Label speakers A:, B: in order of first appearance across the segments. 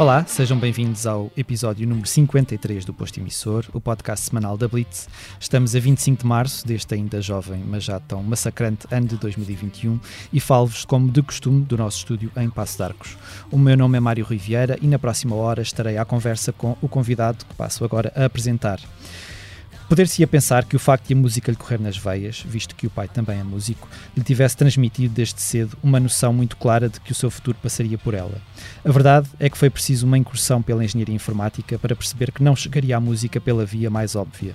A: Olá, sejam bem-vindos ao episódio número 53 do Posto Emissor, o podcast semanal da Blitz. Estamos a 25 de março deste ainda jovem, mas já tão massacrante ano de 2021 e falo-vos, como de costume, do nosso estúdio em Passo de Arcos. O meu nome é Mário Riviera e na próxima hora estarei à conversa com o convidado que passo agora a apresentar. Poder-se-ia pensar que o facto de a música lhe correr nas veias, visto que o pai também é músico, lhe tivesse transmitido desde cedo uma noção muito clara de que o seu futuro passaria por ela. A verdade é que foi preciso uma incursão pela engenharia informática para perceber que não chegaria à música pela via mais óbvia.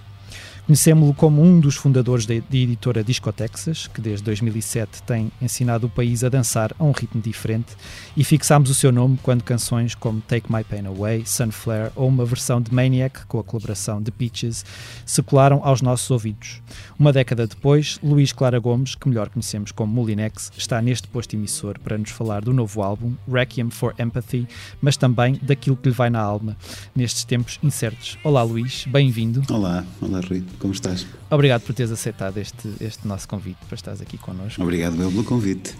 A: Conhecemos-lo como um dos fundadores da editora Discotexas, que desde 2007 tem ensinado o país a dançar a um ritmo diferente, e fixámos o seu nome quando canções como Take My Pain Away, Sunflare ou uma versão de Maniac, com a colaboração de Peaches, se colaram aos nossos ouvidos. Uma década depois, Luís Clara Gomes, que melhor conhecemos como Molinex, está neste posto emissor para nos falar do novo álbum, Requiem for Empathy, mas também daquilo que lhe vai na alma, nestes tempos incertos. Olá Luís, bem-vindo.
B: Olá, olá Rui como estás?
A: Obrigado por teres aceitado este, este nosso convite para estares aqui connosco.
B: Obrigado eu pelo convite.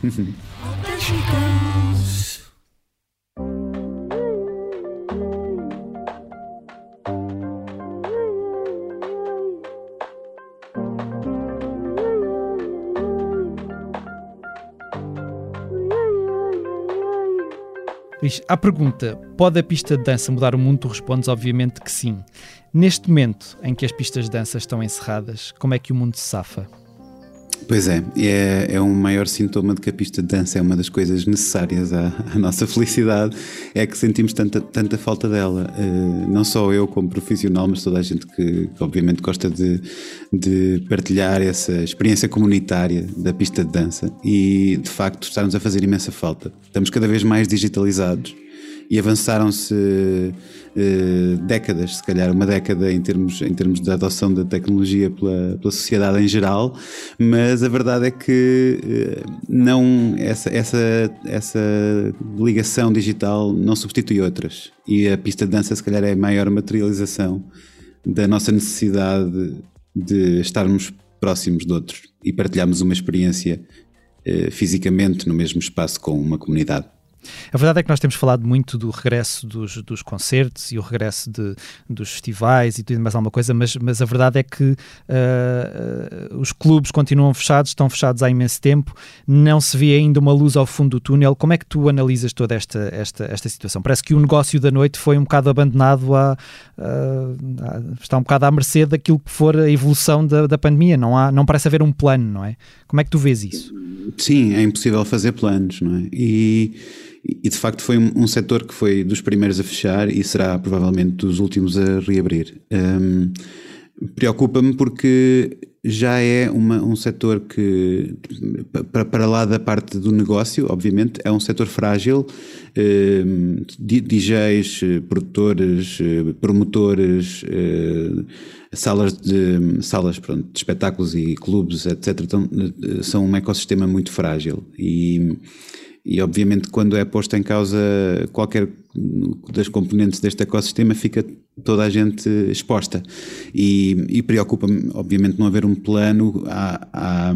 A: À pergunta: pode a pista de dança mudar o mundo? Tu respondes, obviamente, que sim. Neste momento em que as pistas de dança estão encerradas, como é que o mundo se safa?
B: Pois é, é, é um maior sintoma de que a pista de dança é uma das coisas necessárias à, à nossa felicidade, é que sentimos tanta, tanta falta dela. Uh, não só eu como profissional, mas toda a gente que, que obviamente gosta de, de partilhar essa experiência comunitária da pista de dança e de facto está-nos a fazer imensa falta. Estamos cada vez mais digitalizados e avançaram-se uh, décadas, se calhar uma década em termos, em termos de adoção da tecnologia pela, pela sociedade em geral, mas a verdade é que uh, não essa, essa, essa ligação digital não substitui outras e a pista de dança se calhar é a maior materialização da nossa necessidade de estarmos próximos de outros e partilharmos uma experiência uh, fisicamente no mesmo espaço com uma comunidade.
A: A verdade é que nós temos falado muito do regresso dos, dos concertos e o regresso de, dos festivais e tudo mais alguma coisa, mas, mas a verdade é que uh, os clubes continuam fechados, estão fechados há imenso tempo, não se vê ainda uma luz ao fundo do túnel. Como é que tu analisas toda esta, esta, esta situação? Parece que o negócio da noite foi um bocado abandonado, a, a, está um bocado à mercê daquilo que for a evolução da, da pandemia, não, há, não parece haver um plano, não é? Como é que tu vês isso?
B: Sim, é impossível fazer planos, não é? E e de facto foi um, setor que foi dos primeiros a fechar e será provavelmente dos últimos a reabrir. Um, Preocupa-me porque já é uma, um setor que, para, para lá da parte do negócio, obviamente, é um setor frágil. Um, DJs, produtores, promotores, salas de salas pronto, de espetáculos e clubes, etc., então, são um ecossistema muito frágil. E e obviamente quando é posto em causa qualquer das componentes deste ecossistema fica toda a gente exposta. E, e preocupa-me obviamente não haver um plano à, à,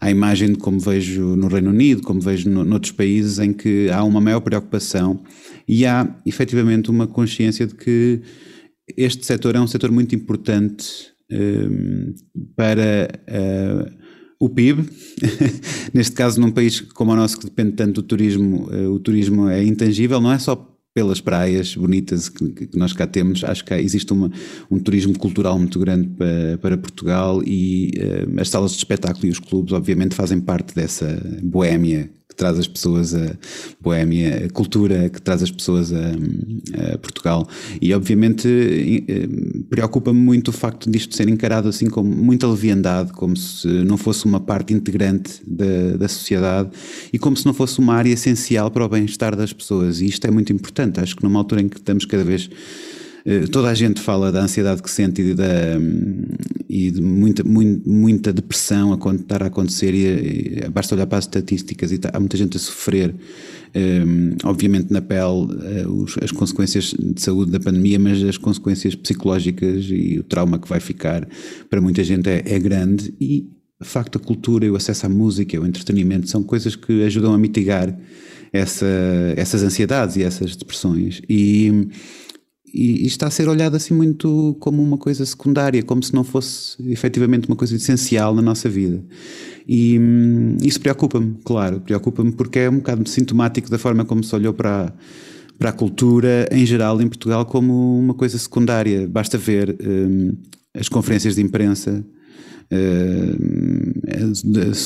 B: à, imagem de como vejo no Reino Unido, como vejo no, noutros países em que há uma maior preocupação e há efetivamente uma consciência de que este setor é um setor muito importante um, para uh, o PIB. Neste caso, num país como o nosso que depende tanto do turismo, eh, o turismo é intangível, não é só pelas praias bonitas que, que nós cá temos, acho que existe uma, um turismo cultural muito grande para, para Portugal e uh, as salas de espetáculo e os clubes obviamente fazem parte dessa boémia traz as pessoas a Boémia, a cultura que traz as pessoas a, a Portugal. E obviamente eh, preocupa-me muito o facto disto ser encarado assim como muita leviandade, como se não fosse uma parte integrante da, da sociedade e como se não fosse uma área essencial para o bem-estar das pessoas. E isto é muito importante. Acho que numa altura em que estamos cada vez eh, toda a gente fala da ansiedade que sente e, da, e de muita, muita, muita depressão a estar a acontecer e, e, basta olhar para as estatísticas e tá, há muita gente a sofrer um, obviamente na pele uh, os, as consequências de saúde da pandemia mas as consequências psicológicas e o trauma que vai ficar para muita gente é, é grande e de facto a cultura e o acesso à música, o entretenimento são coisas que ajudam a mitigar essa, essas ansiedades e essas depressões. E, e, e, está a ser olhado assim muito como uma coisa secundária, como se não fosse efetivamente uma coisa essencial na nossa vida. E hum, isso preocupa-me, claro, preocupa-me porque é um bocado sintomático da forma como se olhou para, para a cultura em geral em Portugal como uma coisa secundária. Basta ver hum, as conferências de imprensa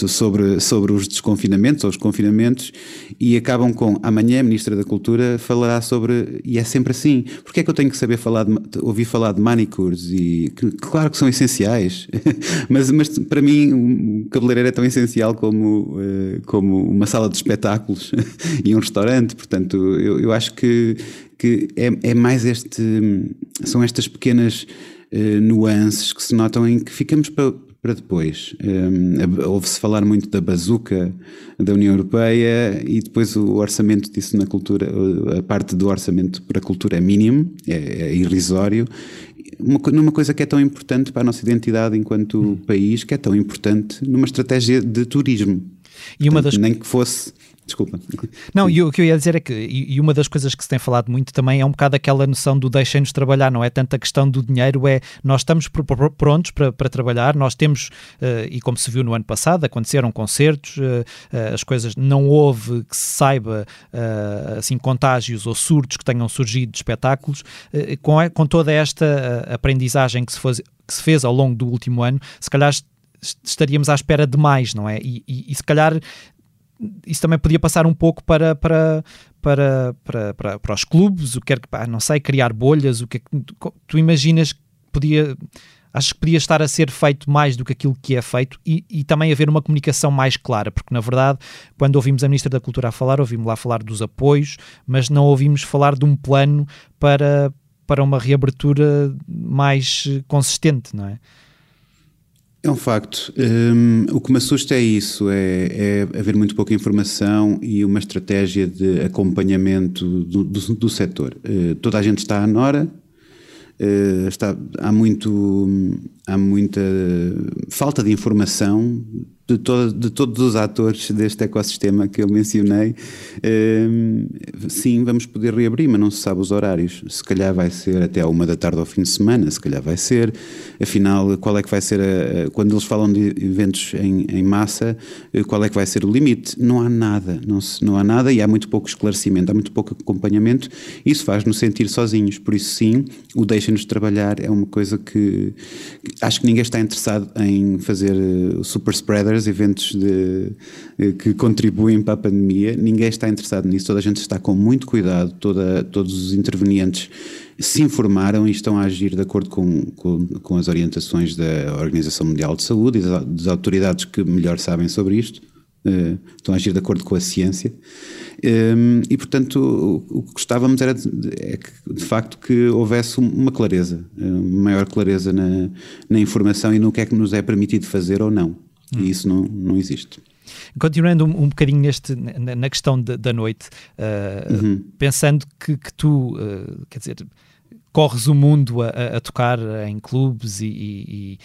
B: sobre, sobre os desconfinamentos ou os confinamentos e acabam com amanhã a Ministra da Cultura falará sobre, e é sempre assim, porque é que eu tenho que saber falar de, ouvir falar de manicures e claro que são essenciais, mas, mas para mim um cabeleireiro é tão essencial como, uh, como uma sala de espetáculos e um restaurante, portanto eu, eu acho que, que é, é mais este, são estas pequenas nuances que se notam em que ficamos para, depois. Um, Ouve-se falar muito da bazuca da União Europeia e depois o orçamento disso na cultura, a parte do orçamento para a cultura é mínimo, é, é irrisório, uma, numa coisa que é tão importante para a nossa identidade enquanto hum. país, que é tão importante numa estratégia de turismo. E uma Portanto, das... Nem que fosse Desculpa.
A: Não, e o que eu ia dizer é que, e uma das coisas que se tem falado muito também é um bocado aquela noção do deixem-nos trabalhar, não é tanto a questão do dinheiro, é nós estamos prontos para, para trabalhar, nós temos, uh, e como se viu no ano passado, aconteceram concertos, uh, uh, as coisas, não houve que se saiba, assim, contágios ou surtos que tenham surgido de espetáculos, com, com toda esta aprendizagem que se, faz, que se fez ao longo do último ano, se calhar estaríamos à espera de mais, não é? E, e, e se calhar isso também podia passar um pouco para, para, para, para, para, para os clubes, o que quer que, pá, não sei, criar bolhas, o que é que tu imaginas que podia, acho que podia estar a ser feito mais do que aquilo que é feito e, e também haver uma comunicação mais clara, porque na verdade, quando ouvimos a Ministra da Cultura a falar, ouvimos lá falar dos apoios, mas não ouvimos falar de um plano para, para uma reabertura mais consistente, não é?
B: É um facto. Um, o que me assusta é isso: é, é, haver muito pouca informação e uma estratégia de acompanhamento do, do, do setor. Uh, toda a gente está à Nora, uh, está, há, muito, há muita falta de informação de, todo, de todos os atores deste ecossistema que eu mencionei, ehm, sim, vamos poder reabrir, mas não se sabe os horários. Se calhar vai ser até à uma da tarde ao fim de semana, se calhar vai ser. Afinal, qual é que vai ser, a, a, quando eles falam de eventos em, em, massa, eh, qual é que vai ser o limite? Não há nada, não, se, não há nada e há muito pouco esclarecimento, há muito pouco acompanhamento. Isso faz-nos sentir sozinhos, por isso, sim, o deixa-nos trabalhar é uma coisa que acho que ninguém está interessado em fazer uh, super spreader eventos de, eh, que contribuem para a pandemia. Ninguém está interessado nisso, toda a gente está com muito cuidado, toda, todos os intervenientes se informaram e estão a agir de acordo com, com, com as orientações da Organização Mundial de Saúde e das, das autoridades que melhor sabem sobre isto. Uh, estão a agir de acordo com a ciência. Um, ehm, e, portanto, o, o, que gostávamos era de, é que, de facto que houvesse uma clareza, uma maior clareza na, na informação e no que é que nos é permitido fazer ou não. Hum. E isso não, não existe.
A: Continuando um, um bocadinho neste, na, na questão de, da noite, uh, uhum. pensando que, que tu, uh, quer dizer, corres o mundo a, a tocar em clubes e, e, e,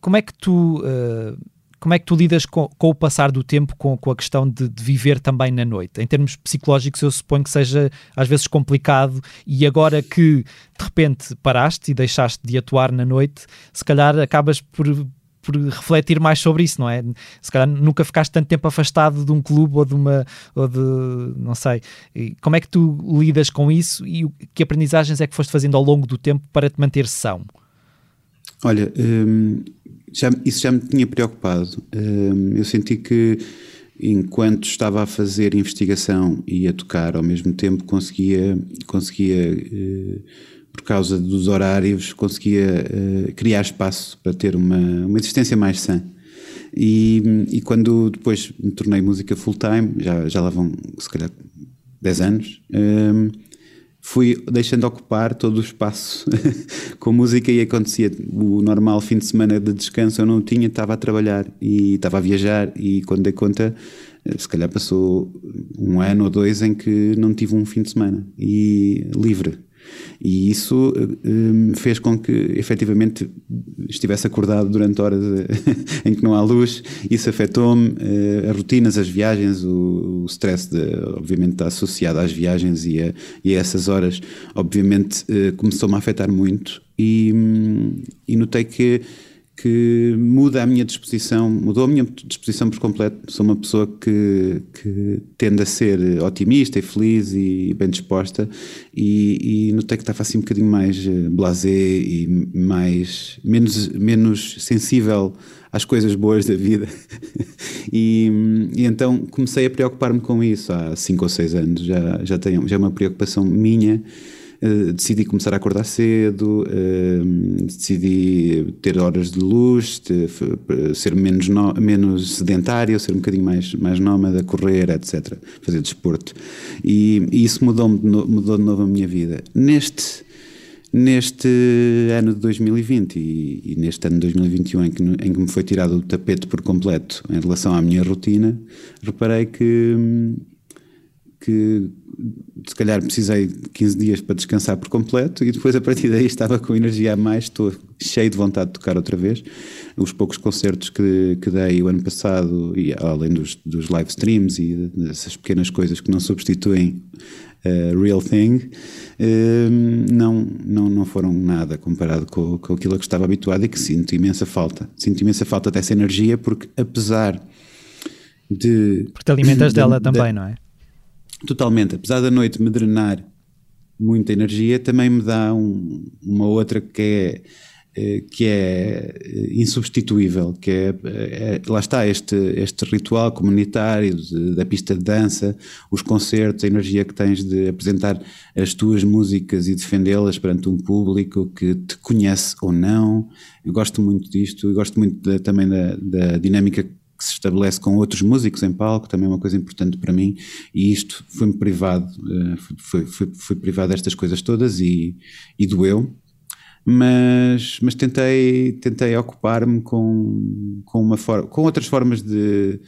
A: como é que tu uh, como é que tu lidas com, com, o passar do tempo com, com a questão de, de, viver também na noite? Em termos psicológicos, eu suponho que seja às vezes complicado e agora que de repente paraste e deixaste de atuar na noite, se calhar acabas por, por refletir mais sobre isso, não é? Se calhar nunca ficaste tanto tempo afastado de um clube ou de uma, ou de, não sei, como é que tu lidas com isso e que aprendizagens é que foste fazendo ao longo do tempo para te manter são?
B: Olha, hum, já, isso já me tinha preocupado. Hum, eu senti que enquanto estava a fazer investigação e a tocar ao mesmo tempo, conseguia, conseguia uh, por causa dos horários, conseguia uh, criar espaço para ter uma, uma existência mais sã. E, e quando depois me tornei música full-time, já, já lá vão se calhar 10 anos, um, ehm, fui deixando ocupar todo o espaço com música e acontecia o normal fim de semana de descanso eu não tinha, estava a trabalhar e estava a viajar e quando dei conta eh, se calhar passou um ano ou dois em que não tive um fim de semana. E livre E isso um, fez com que efetivamente estivesse acordado durante horas em que não há luz. Isso afetou-me, uh, as rotinas, as viagens, o, o stress, de, obviamente, está associado às viagens e a, e a essas horas, obviamente, uh, começou-me a afetar muito. E, um, e notei que que muda a minha disposição, mudou a minha disposição por completo. Sou uma pessoa que, que tende a ser otimista e feliz e bem disposta e, e notei que estava assim um bocadinho mais eh, blasé e mais, menos, menos sensível às coisas boas da vida. e, e, então comecei a preocupar-me com isso há 5 ou 6 anos. Já, já, tenho, já é uma preocupação minha Uh, decidi começar a acordar cedo, uh, decidi ter horas de luz, de, ser menos, no, menos sedentário, ser um bocadinho mais, mais nómada, correr, etc. Fazer desporto. E, e isso mudou, mudou de novo a minha vida. Neste, neste ano de 2020 e, e, neste ano de 2021 em que, em que me foi tirado o tapete por completo em relação à minha rotina, reparei que que se calhar precisei de 15 dias para descansar por completo e depois a partir daí estava com energia a mais, estou cheio de vontade de tocar outra vez. Os poucos concertos que, que dei o ano passado, e além dos, dos live streams e dessas pequenas coisas que não substituem uh, Real Thing, uh, não, não, não foram nada comparado com, com aquilo a que estava habituado e que sinto imensa falta. Sinto imensa falta dessa energia porque apesar de...
A: Porque te alimentas de, dela de, também, não é?
B: Totalmente. Apesar da noite me drenar muita energia, também me dá um, uma outra que é eh, que é eh, insubstituível, que é, é, lá está este, este ritual comunitário de, da pista de dança, os concertos, a energia que tens de apresentar as tuas músicas e defendê-las perante um público que te conhece ou não. Eu gosto muito disto, e gosto muito também da, da dinâmica que se estabelece com outros músicos em palco, também é uma coisa importante para mim, e isto foi-me privado, eh, foi, foi, foi privado destas coisas todas e, e doeu, mas, mas tentei, tentei ocupar-me com, com, for, com outras formas de,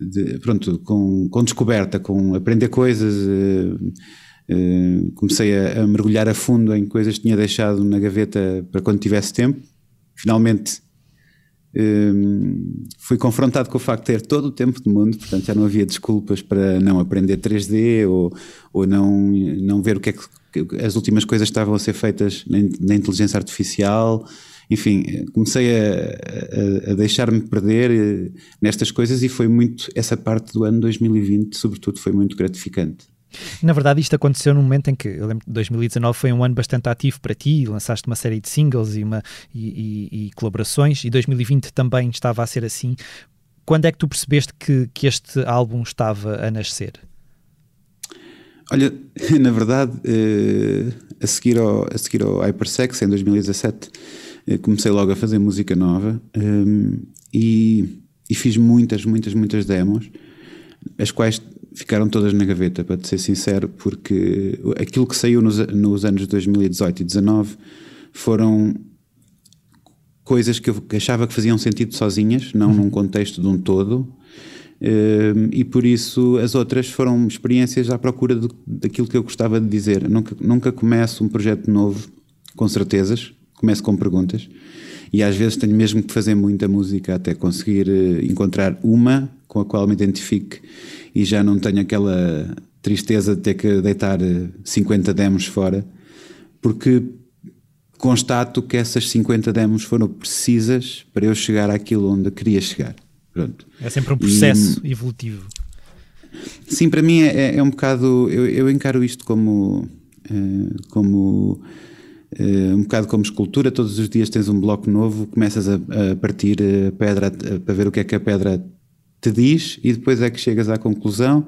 B: de pronto, com, com descoberta, com aprender coisas, uh, uh, comecei a, a mergulhar a fundo em coisas que tinha deixado na gaveta para quando tivesse tempo, finalmente um, fui confrontado com o facto de ter todo o tempo do mundo, portanto já não havia desculpas para não aprender 3D ou, ou não, não ver o que é que as últimas coisas estavam a ser feitas na, na inteligência artificial. Enfim, comecei a, a, a deixar-me perder eh, nestas coisas e foi muito, essa parte do ano 2020, sobretudo, foi muito gratificante.
A: Na verdade, isto aconteceu num momento em que, eu lembro que 2019 foi um ano bastante ativo para ti, lançaste uma série de singles e, uma, e, e, e colaborações, e 2020 também estava a ser assim. Quando é que tu percebeste que, que este álbum estava a nascer?
B: Olha, na verdade, eh, a, seguir ao, a seguir ao Hypersex, em 2017, eh, comecei logo a fazer música nova eh, e, e fiz muitas, muitas, muitas demos, as quais ficaram todas na gaveta, para te ser sincero, porque aquilo que saiu nos, nos anos 2018 e 2019 foram coisas que eu achava que faziam sentido sozinhas, não uhum. num contexto de um todo. Um, e por isso as outras foram experiências à procura do, daquilo que eu gostava de dizer. Nunca, nunca começo um projeto novo com certezas, começo com perguntas e às vezes tenho mesmo que fazer muita música até conseguir eh, encontrar uma com a qual me identifique e já não tenho aquela tristeza de ter que deitar 50 eh, demos fora, porque constato que essas 50 demos foram precisas para eu chegar àquilo onde queria chegar. Pronto.
A: É sempre um processo e, evolutivo.
B: Sim, para mim é, é um bocado. Eu, eu, encaro isto como. Eh, como Uh, um bocado como escultura, todos os dias tens um bloco novo, começas a, a partir a pedra a, para ver o que é que a pedra te diz e depois é que chegas à conclusão.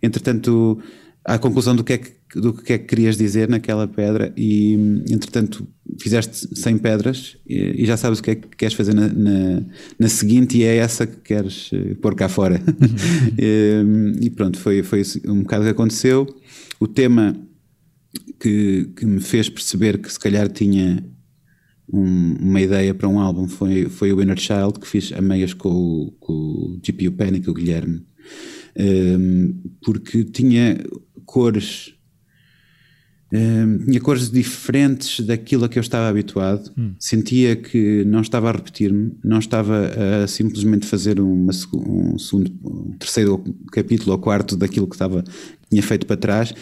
B: Entretanto, à conclusão do que é que, do que, é que querias dizer naquela pedra e, entretanto, fizeste 100 pedras e, e já sabes o que é que queres fazer na, na, na seguinte e é essa que queres eh, pôr cá fora. e, e, pronto, foi, foi um bocado o que aconteceu. O tema que, que me fez perceber que se calhar tinha um, uma ideia para um álbum foi, foi o Inner Child, que fiz a meias com o, com o GPU Panic, o Guilherme, um, porque tinha cores um, tinha cores diferentes daquilo a que eu estava habituado. Hum. Sentia que não estava a repetir-me, não estava a simplesmente fazer uma, um segundo, um terceiro capítulo ou quarto daquilo que estava tinha feito para trás.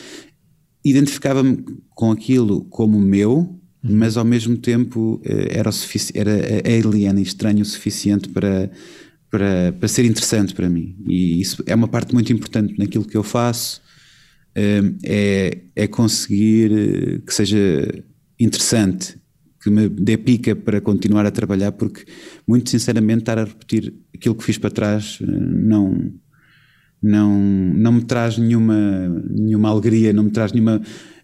B: Identificava-me com aquilo como meu. Mas ao mesmo tempo eh, era, era alien e estranho o suficiente para, para, para ser interessante para mim. E isso é uma parte muito importante naquilo que eu faço é, é conseguir eh, que seja interessante, que me dê pica para continuar a trabalhar, porque, muito sinceramente, estar a repetir aquilo que fiz para trás eh, não, não, não me traz nenhuma, nenhuma alegria, não me traz nenhuma.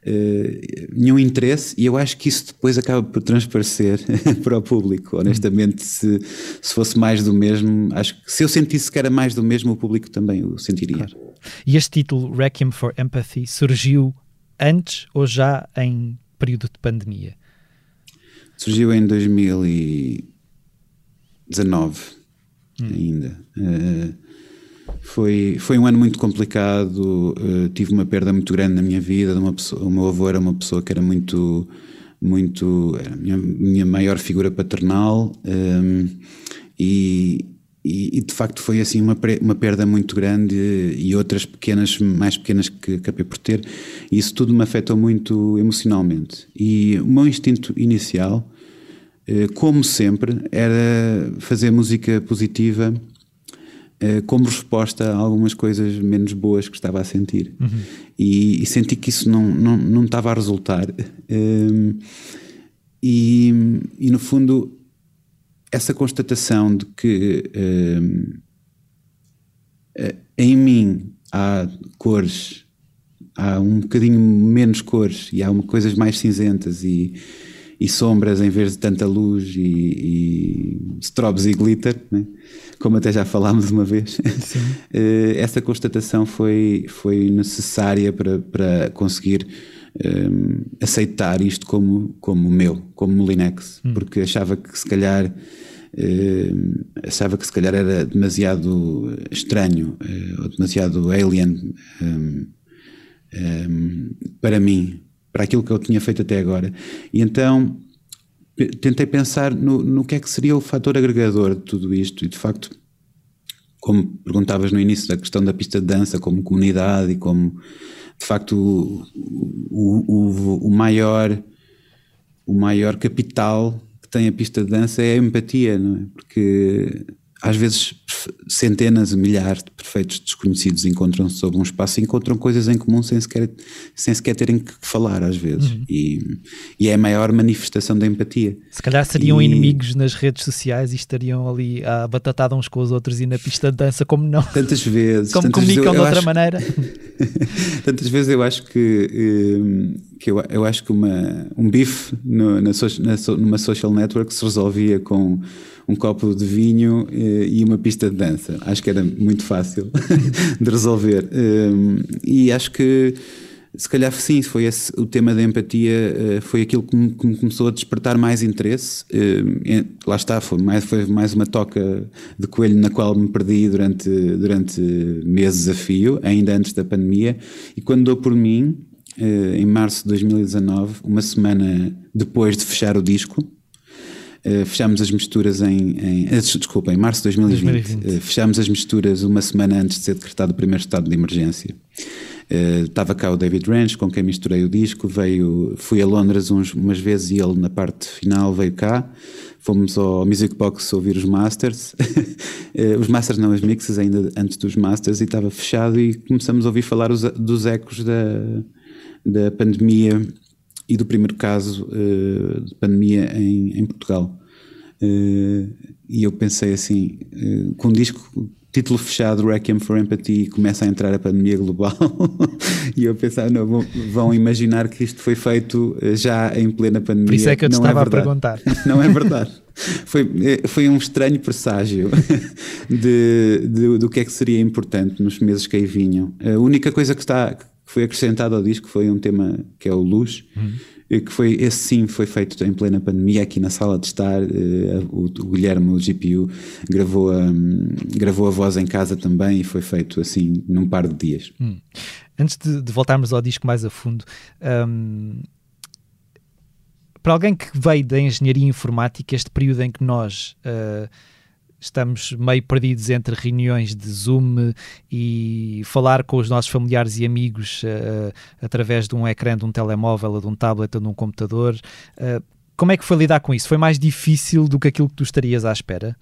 B: Uh, nenhum interesse e eu acho que isso depois acaba por transparecer para o público. Honestamente, se, se fosse mais do mesmo, acho que se eu sentisse que era mais do mesmo, o público também o sentiria. Claro.
A: E este título, Requiem for Empathy, surgiu antes ou já em período de pandemia?
B: Surgiu em 2019 hum. ainda. Uh, foi, foi um ano muito complicado, uh, tive uma perda muito grande na minha vida. Uma pessoa, o meu avô era uma pessoa que era muito, muito era a minha, minha maior figura paternal um, eh, e, e, e, de facto foi assim uma, uma perda muito grande e outras pequenas, mais pequenas que acabei por ter. E isso tudo me afetou muito emocionalmente. E o meu instinto inicial, eh, como sempre, era fazer música positiva como resposta a algumas coisas menos boas que estava a sentir. Uhum. E, e, senti que isso não, não, não estava a resultar. Um, e, e no fundo essa constatação de que uh, em mim há cores, há um bocadinho menos cores e há uma, coisas mais cinzentas e, e sombras em vez de tanta luz e, e strobes e glitter, né? como até já falámos uma vez. uh, essa constatação foi, foi necessária para, para conseguir um, aceitar isto como, como meu, como Molinex, hum. porque achava que se calhar uh, achava que se calhar era demasiado estranho uh, ou demasiado alien um, um, para mim, para aquilo que eu tinha feito até agora. E então tentei pensar no, no que é que seria o fator agregador de tudo isto e de facto como perguntavas no início da questão da pista de dança como comunidade e como de facto o, o, o, maior o maior capital que tem a pista de dança é a empatia, não é? Porque às vezes centenas, milhares de perfeitos desconhecidos encontram-se sob um espaço e encontram coisas em comum sem sequer, sem sequer terem que falar, às vezes. Uhum. E, e, é a maior manifestação da empatia.
A: Se calhar seriam e... inimigos nas redes sociais e estariam ali a batatada uns com os outros e na pista de dança, como não?
B: Tantas vezes.
A: como
B: tantas
A: comunicam
B: vezes,
A: de outra acho... maneira.
B: tantas vezes eu acho que. Hum, que eu, eu acho que uma, um bife na, na, numa social network se resolvia com um copo de vinho eh, e uma pista de dança. Acho que era muito fácil de resolver. Um, e acho que se calhar sim, foi esse, o tema da empatia, eh, foi aquilo que me, que me começou a despertar mais interesse. lá está, foi mais, foi mais uma toca de coelho na qual me perdi durante, durante meses a fio, ainda antes da pandemia. E quando dou por mim, eh, em março de 2019, uma semana depois de fechar o disco, Uh, fechámos as misturas em, em uh, desculpa, em março de 2020. 2020. Uh, fechámos as misturas uma semana antes de ser decretado o primeiro estado de emergência. Estava cá o David Ranch, com quem misturei o disco. Veio, fui a Londres uns, umas vezes e ele, na parte final, veio cá. Fomos ao Music Box ouvir os Masters. os Masters, não as mixes, ainda antes dos Masters, e estava fechado. E começamos a ouvir falar os, dos ecos da, da pandemia e do primeiro caso uh, de pandemia em, em Portugal. Uh, e eu pensei assim, uh, com um disco, título fechado, Requiem for Empathy, começa a entrar a pandemia global. e eu pensava, não, vão, vão, imaginar que isto foi feito já em plena pandemia. Por
A: isso é que eu te não é estava é a perguntar.
B: não é verdade. Foi, foi um estranho presságio de, de, do que é que seria importante nos meses que aí vinham. A única coisa que está foi acrescentado ao disco foi um tema que é o Luz, uhum. que foi, esse sim foi feito em plena pandemia aqui na sala de estar, uh, o, o, Guilherme, o GPU, gravou a, um, gravou a voz em casa também e foi feito assim num par de dias. Hum.
A: antes de, de, voltarmos ao disco mais a fundo, um, para alguém que veio da engenharia informática, este período em que nós uh, estamos meio perdidos entre reuniões de Zoom e falar com os nossos familiares e amigos uh, através de um ecrã de um telemóvel ou de um tablet ou de um computador. Uh, como é que foi lidar com isso? Foi mais difícil do que aquilo que tu estarias à espera?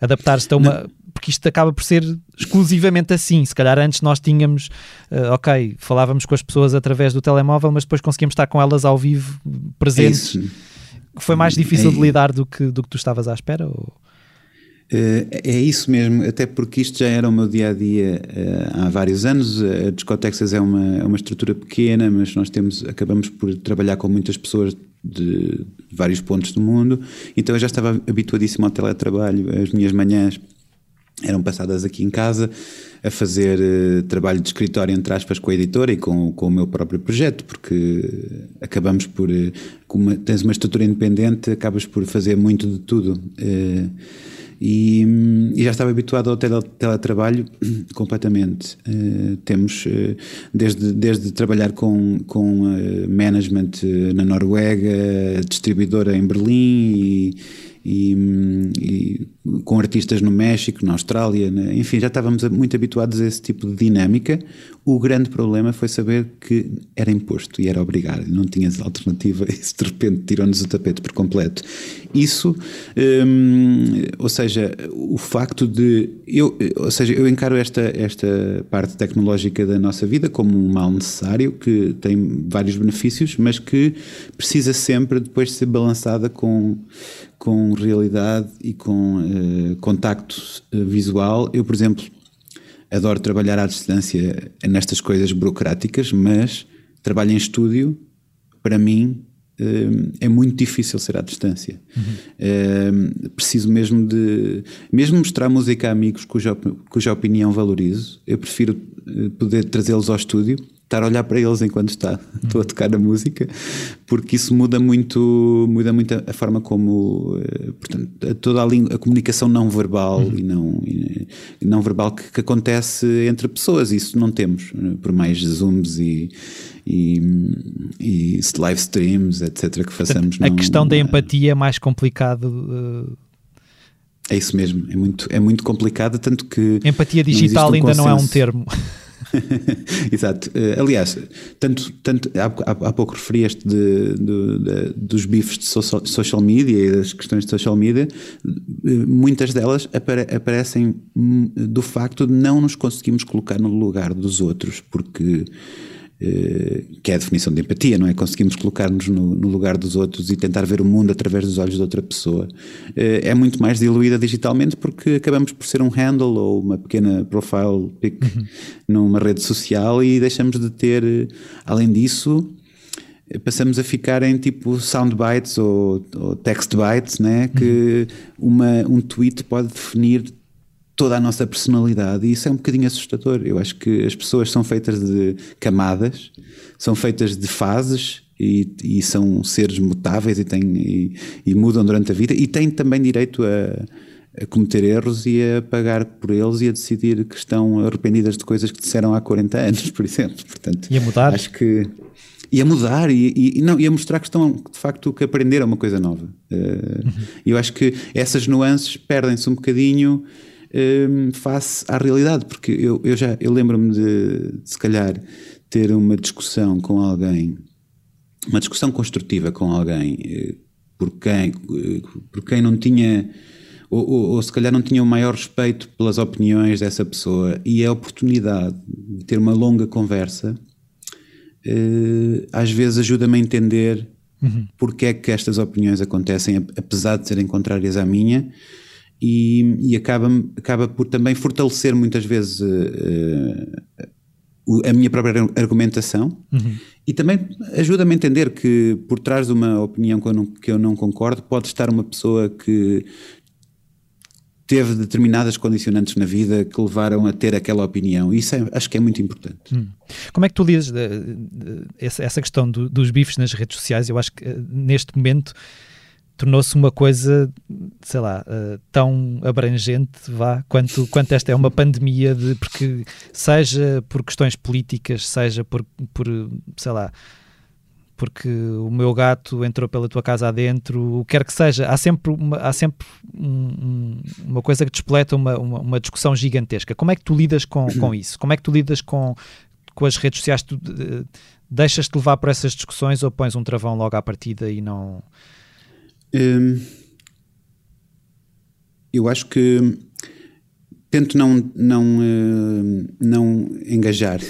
A: Adaptar-se a uma. Não. Porque isto acaba por ser exclusivamente assim. Se calhar antes nós tínhamos, uh, ok, falávamos com as pessoas através do telemóvel, mas depois conseguíamos estar com elas ao vivo, presentes. É foi mais difícil é... de lidar do que, do que tu estavas à espera? Ou?
B: Eh, é isso mesmo, até porque isto já era o meu dia a dia há vários anos. A Discotexas é uma, é uma estrutura pequena, mas nós temos, acabamos por trabalhar com muitas pessoas de vários pontos do mundo, então eu já estava habituadíssimo ao teletrabalho. As minhas manhãs eram passadas aqui em casa a fazer uh, trabalho de escritório, entre aspas, com a editora e com, com o meu próprio projeto, porque acabamos por, uh, uma, tens uma estrutura independente, acabas por fazer muito de tudo. Uh, e, e, já estava habituado ao tele, teletrabalho completamente. Temos desde, desde trabalhar com, com management na Noruega, distribuidora em Berlim e, e, e, com artistas no México, na Austrália, né? enfim, já estávamos muito habituados a esse tipo de dinâmica. O grande problema foi saber que era imposto e era obrigado, não tinhas alternativa, isso de repente tirou-nos o tapete por completo. Isso, hum, ou seja, o facto de. Eu, ou seja, eu encaro esta, esta parte tecnológica da nossa vida como um mal necessário que tem vários benefícios, mas que precisa sempre depois ser balançada com com realidade e com uh, contacto uh, visual. Eu, por exemplo, adoro trabalhar à distância nestas coisas burocráticas, mas trabalho em estúdio, para mim, uh, é muito difícil ser à distância. Uhum. preciso mesmo de. Mesmo mostrar música a amigos cuja, cuja opinião valorizo, eu prefiro poder trazê-los ao estúdio estar a olhar para eles enquanto está, estou a tocar a música, porque isso muda muito, muda muito a, forma como, eh, portanto, toda a, língua, a comunicação não verbal uhum. e não, e não verbal que, que, acontece entre pessoas, isso não temos, eh, por mais zooms e, e, e live streams, etc., que façamos.
A: Portanto, a questão da empatia é mais complicado. Uh...
B: É isso mesmo, é muito, é muito complicado, tanto que.
A: Empatia digital um ainda não é um termo.
B: Exato. Uh, aliás, tanto, tanto há, há, pouco referieste de, de, de, dos bifes de social, social, media e das questões de social media, eh, muitas delas apare, aparecem hum, do facto de não nos conseguimos colocar no lugar dos outros, porque eh, que é a definição de empatia, não é? Conseguimos colocar-nos no, no, lugar dos outros e tentar ver o mundo através dos olhos de outra pessoa. Eh, é muito mais diluída digitalmente porque acabamos por ser um handle ou uma pequena profile pic uhum. numa rede social e deixamos de ter, além disso, passamos a ficar em tipo sound bytes ou, ou text bytes, né? que uhum. uma, um tweet pode definir toda a nossa personalidade e isso é um bocadinho assustador. Eu acho que as pessoas são feitas de camadas, são feitas de fases e, e são seres mutáveis e, têm, e, e, mudam durante a vida e têm também direito a, a, cometer erros e a pagar por eles e a decidir que estão arrependidas de coisas que disseram há 40 anos, por exemplo. Portanto,
A: e a mudar?
B: Acho que e a mudar e, e, não, e a mostrar que estão de facto que aprender é uma coisa nova. Uh, uhum. Eu acho que essas nuances perdem-se um bocadinho um, face à realidade, porque eu, eu já eu lembro-me de, se calhar ter uma discussão com alguém, uma discussão construtiva com alguém eh, por quem, eh, por quem não tinha ou, ou, ou, se calhar não tinha o maior respeito pelas opiniões dessa pessoa e a oportunidade de ter uma longa conversa eh, às vezes ajuda-me a entender uhum. porque é que estas opiniões acontecem, apesar de serem contrárias à minha, e, e acaba, acaba por também fortalecer muitas vezes uh, a minha própria argumentação uhum. e também ajuda-me a entender que por trás de uma opinião que eu, não, que eu não concordo pode estar uma pessoa que teve determinadas condicionantes na vida que levaram a ter aquela opinião. Isso é, acho que é muito importante. Hum.
A: Como é que tu lidas essa, essa questão do, dos bifes nas redes sociais? Eu acho que neste momento tornou-se uma coisa, sei lá, uh, tão abrangente, vá, quanto, quanto esta é uma pandemia de, porque seja por questões políticas, seja por, por sei lá, porque o meu gato entrou pela tua casa adentro, o que quer que seja, há sempre uma, há sempre um, uma coisa que despoleta uma, uma, uma, discussão gigantesca. Como é que tu lidas com, com isso? Como é que tu lidas com, com as redes sociais? Tu, deixas-te levar por essas discussões ou pões um travão logo à partida e não...
B: Hum, eu acho que tento não, não, uh, não engajar.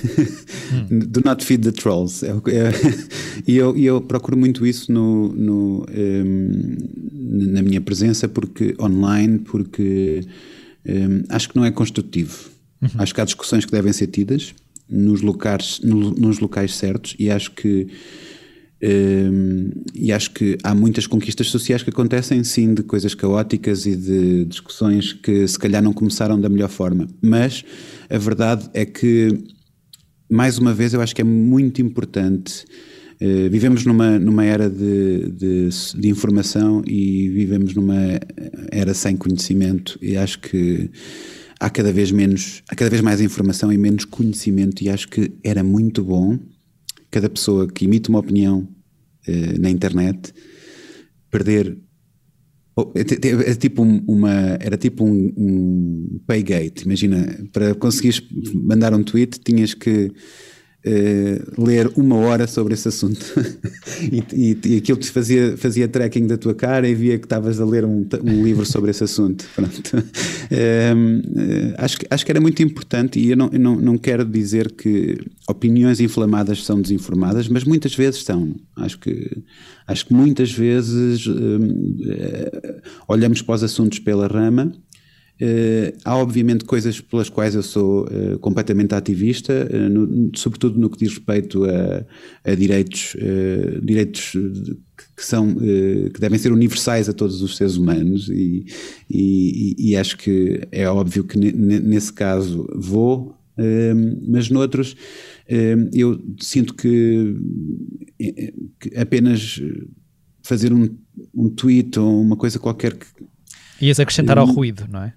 B: Hum. Do not feed the trolls. É, é, e eu, eu procuro muito isso no, no um, ehm, na minha presença porque online, porque um, acho que não é construtivo. Uhum. Acho que há discussões que devem ser tidas nos locais, no, nos locais certos e acho que um, e acho que há muitas conquistas sociais que acontecem, sim, de coisas caóticas e de discussões que se calhar não começaram da melhor forma. Mas a verdade é que, mais uma vez, eu acho que é muito importante. Uh, vivemos numa, numa era de, de, de, informação e vivemos numa era sem conhecimento, e acho que há cada vez menos, há cada vez mais informação e menos conhecimento, e acho que era muito bom cada pessoa que emite uma opinião uh, na internet perder era é tipo uma era tipo um, um paygate imagina para conseguires mandar um tweet tinhas que uh, ler uma hora sobre esse assunto e, e, e, aquilo te fazia, fazia tracking da tua cara e via que estavas a ler um, um livro sobre esse assunto. Pronto. Uh, acho, acho que era muito importante e eu não, eu não, não quero dizer que opiniões inflamadas são desinformadas, mas muitas vezes são. Acho que, acho que muitas vezes uh, olhamos para os assuntos pela rama Uh, há obviamente coisas pelas quais eu sou uh, completamente ativista, uh, no, sobretudo no que diz respeito a, a direitos, direitos que são que devem ser universais a todos os seres humanos e, e, e acho que é óbvio que nesse caso vou, mas noutros eu sinto que, que apenas fazer um, um tweet ou uma coisa qualquer que
A: Ias acrescentar ao ruído, não é?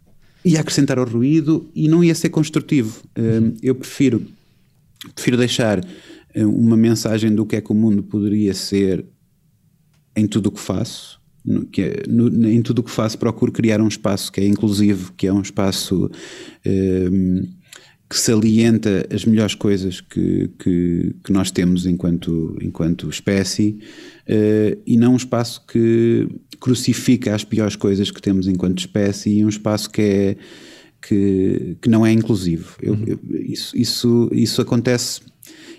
B: Ia acrescentar ao ruído e não ia ser construtivo. Uhum. Eu prefiro, prefiro deixar eh, uma mensagem do que é que o mundo poderia ser em tudo o que faço. No, que é, no, em tudo o que faço, procuro criar um espaço que é inclusivo, que é um espaço um, que salienta as melhores coisas que, que, que nós temos enquanto, enquanto espécie uh, e não um espaço que crucifica as piores coisas que temos enquanto espécie e um espaço que é que, que não é inclusivo. Eu, uhum. eu, isso, isso, isso acontece.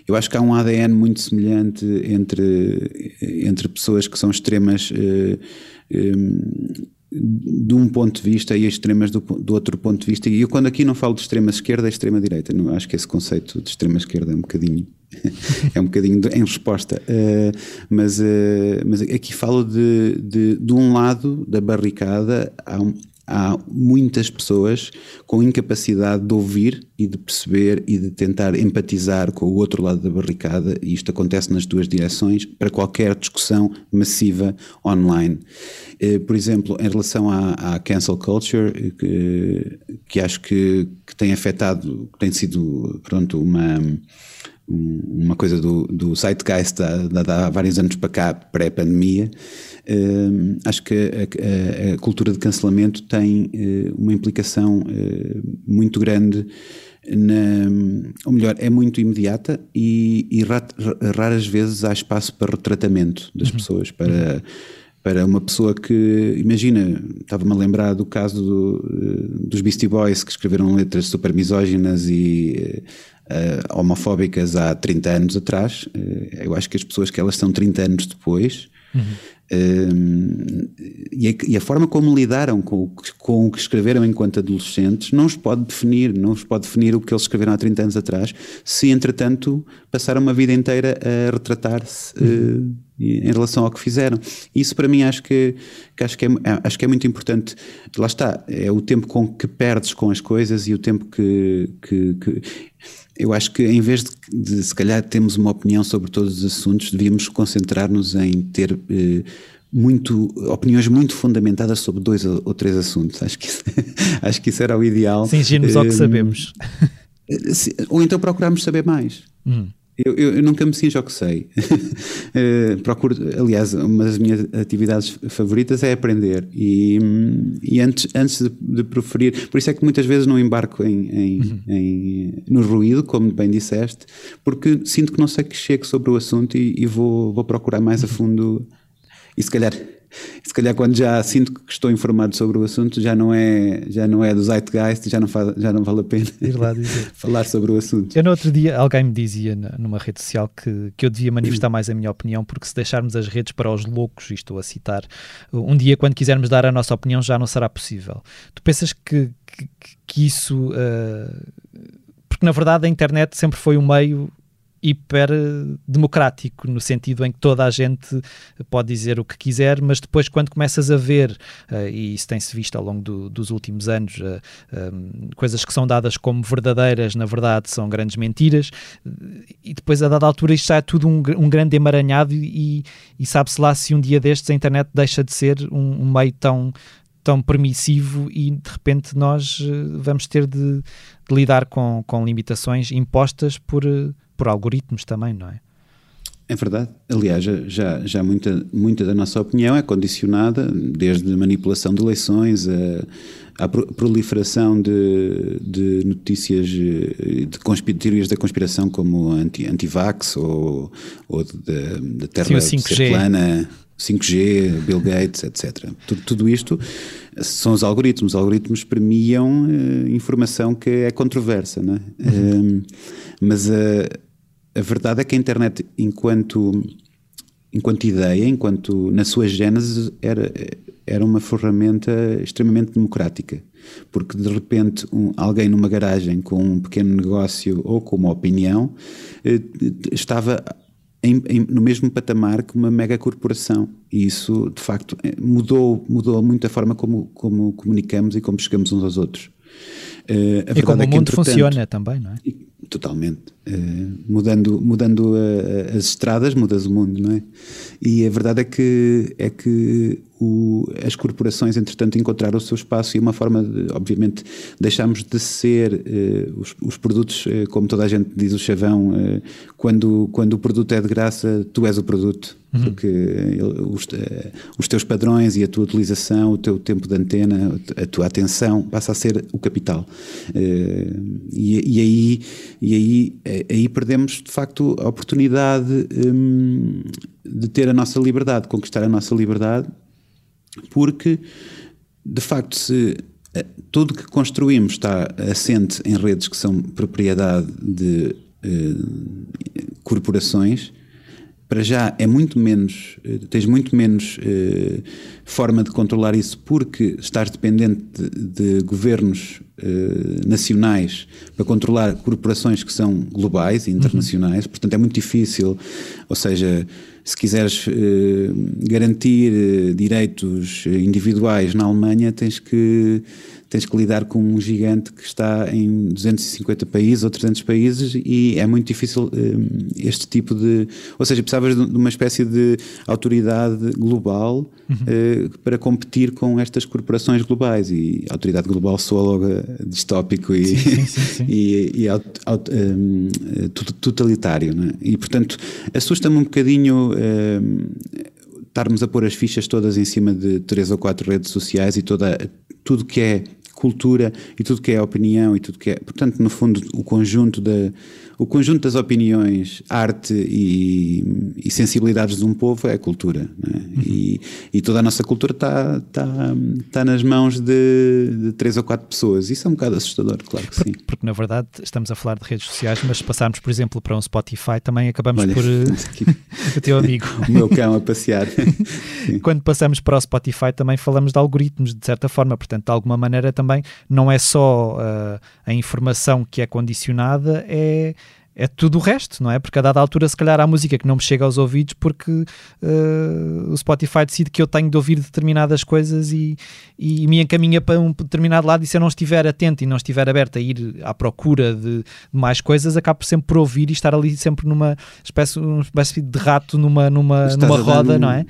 B: Eu acho que há um ADN muito semelhante entre, entre pessoas que são extremas uh, eh, um, de um ponto de vista e extremas do, do, outro ponto de vista. E eu, quando aqui não falo de extrema esquerda, é extrema direita. Não, acho que esse conceito de extrema esquerda é um bocadinho é um bocadinho de, em resposta, uh, mas, uh, mas aqui falo de, de, de, um lado da barricada, há, um, há muitas pessoas com incapacidade de ouvir e de perceber e de tentar empatizar com o outro lado da barricada, e isto acontece nas duas direções, para qualquer discussão massiva online. Uh, por exemplo, em relação à, à cancel culture, que, que acho que, que tem afetado, que tem sido pronto, uma uma coisa do, do Zeitgeist da, da, há vários anos para cá, pré-pandemia. Uh, acho que a, a, a, cultura de cancelamento tem uh, uma implicação uh, muito grande, na, ou melhor, é muito imediata e, e raras vezes há espaço para retratamento das uhum. pessoas, para. Uhum para uma pessoa que, imagina, estava-me a lembrar do caso do, dos Beastie Boys que escreveram letras super misóginas e uh, homofóbicas há 30 anos atrás. Uh, eu acho que as pessoas que elas são 30 anos depois. Uhum. Uh, e, a, e, a, forma como lidaram com o, com o que escreveram enquanto adolescentes não os pode definir, não os pode definir o que eles escreveram há 30 anos atrás, se entretanto passaram uma vida inteira a retratar-se uhum. em relação ao que fizeram. Isso para mim acho que, que, acho, que é, acho que é muito importante. Lá está, é o tempo com que perdes com as coisas e o tempo que, que, que eu acho que em vez de, de, se calhar termos uma opinião sobre todos os assuntos, devíamos concentrar-nos em ter eh, muito opiniões muito fundamentadas sobre dois ou, três assuntos. Acho que isso, acho que isso era o ideal.
A: Cingirmos ao que sabemos.
B: Ou então procurarmos saber mais. Hum. Eu, eu, eu, nunca me cinjo ao que sei. uh, procuro, aliás, uma das minhas atividades favoritas é aprender. E, e antes, antes de, de, proferir, por isso é que muitas vezes não embarco em, em, uhum. em, no ruído, como bem disseste, porque sinto que não sei que chego sobre o assunto e, e vou, vou procurar mais a uhum. fundo. E se calhar se calhar quando já sinto que estou informado sobre o assunto já não é já não é do Zeitgeist já não faz, já não vale a pena falar sobre o assunto.
A: Eu no outro dia alguém me dizia numa rede social que, que eu devia manifestar mais a minha opinião porque se deixarmos as redes para os loucos, e estou a citar, um dia quando quisermos dar a nossa opinião já não será possível. Tu pensas que, que, que isso... Uh, porque na verdade a internet sempre foi um meio hiper democrático, no sentido em que toda a gente pode dizer o que quiser, mas depois, quando começas a ver, uh, e isso tem-se visto ao longo do, dos últimos anos, uh, eh, um, eh, coisas que são dadas como verdadeiras, na verdade, são grandes mentiras, e depois, a dada altura, isto é tudo um, um grande emaranhado, e, e sabe-se lá se um dia destes a internet deixa de ser um, um meio tão tão permissivo e de repente nós vamos ter de, de lidar com, com limitações impostas por, por algoritmos também, não é?
B: É verdade. Aliás, já, já muita, muita da nossa opinião é condicionada, desde a manipulação de eleições, a, a proliferação de, de notícias eh, de teorias da conspiração como anti, anti-vax ou, ou da Terra
A: Sim, 5G. plana,
B: 5G, Bill Gates, etc. Tudo, tudo, isto são os algoritmos. Os algoritmos premiam uh, informação que é controversa, não é? Uhum. Uh, mas a a verdade é que a internet, enquanto, enquanto ideia, enquanto na sua gênese, era, era uma ferramenta extremamente democrática. Porque de repente um, alguém numa garagem com um pequeno negócio ou com uma opinião eh, estava em, em, no mesmo patamar que uma mega corporação. E isso, de facto, eh, mudou, mudou muito a forma como, como comunicamos e como chegamos uns aos outros.
A: Uh, e como é o mundo funciona também, não é?
B: Totalmente. Uh, mudando mudando uh, as estradas, mudas o mundo, não é? E a verdade é que, é que o, as corporações, entretanto, encontraram o seu espaço e uma forma, de, obviamente, deixámos de ser uh, os, os, produtos, como toda a gente diz, o chavão, quando, quando o produto é de graça, tu és o produto. Uhum. Porque os, os teus padrões e a tua utilização, o teu tempo de antena, a tua atenção passa a ser o capital. E, e aí e aí, eh, aí perdemos de facto a oportunidade hum, de ter a nossa liberdade, de conquistar a nossa liberdade, porque de facto, se eh, tudo que construímos está assente em redes que são propriedade de uh, corporações, para já é muito menos, tens muito menos uh, forma de controlar isso porque estás dependente de, de governos uh, nacionais para controlar corporações que são globais e internacionais, uhum. portanto é muito difícil, ou seja, se quiseres uh, garantir direitos individuais na Alemanha, tens que tens que lidar com um gigante que está em 250 países ou 300 países e é muito difícil um, este tipo de. Ou seja, precisavas de uma espécie de autoridade global uhum. uh, para competir com estas corporações globais e a autoridade global soa logo distópico e, sim, sim, sim, e, e aut, aut, um, totalitário. É? E portanto assusta-me um bocadinho. Um, estarmos a pôr as fichas todas em cima de três ou quatro redes sociais e toda, tudo que é cultura e tudo que é opinião e tudo que é. Portanto, no fundo, o conjunto, da, o conjunto das opiniões, arte e, e sensibilidades de um povo é cultura. É? Uhum. E, e, toda a nossa cultura está tá, tá nas mãos de, de, três ou quatro pessoas. Isso é um bocado assustador, claro que
A: porque,
B: sim.
A: Porque, na verdade, estamos a falar de redes sociais, mas se passarmos, por exemplo, para um Spotify, também acabamos Olha, por. o teu amigo.
B: o meu cão a passear.
A: Quando passamos para o Spotify, também falamos de algoritmos, de certa forma. Portanto, de alguma maneira, também também não é só uh, a informação que é condicionada, é, é tudo o resto, não é? Porque a dada altura, se calhar, há música que não me chega aos ouvidos porque uh, o Spotify decide que eu tenho de ouvir determinadas coisas e, e me encaminha para um determinado lado. E se eu não estiver atento e não estiver aberto a ir à procura de, de mais coisas, acabo sempre por ouvir e estar ali sempre numa espécie, espécie de rato numa, numa, numa roda, não é?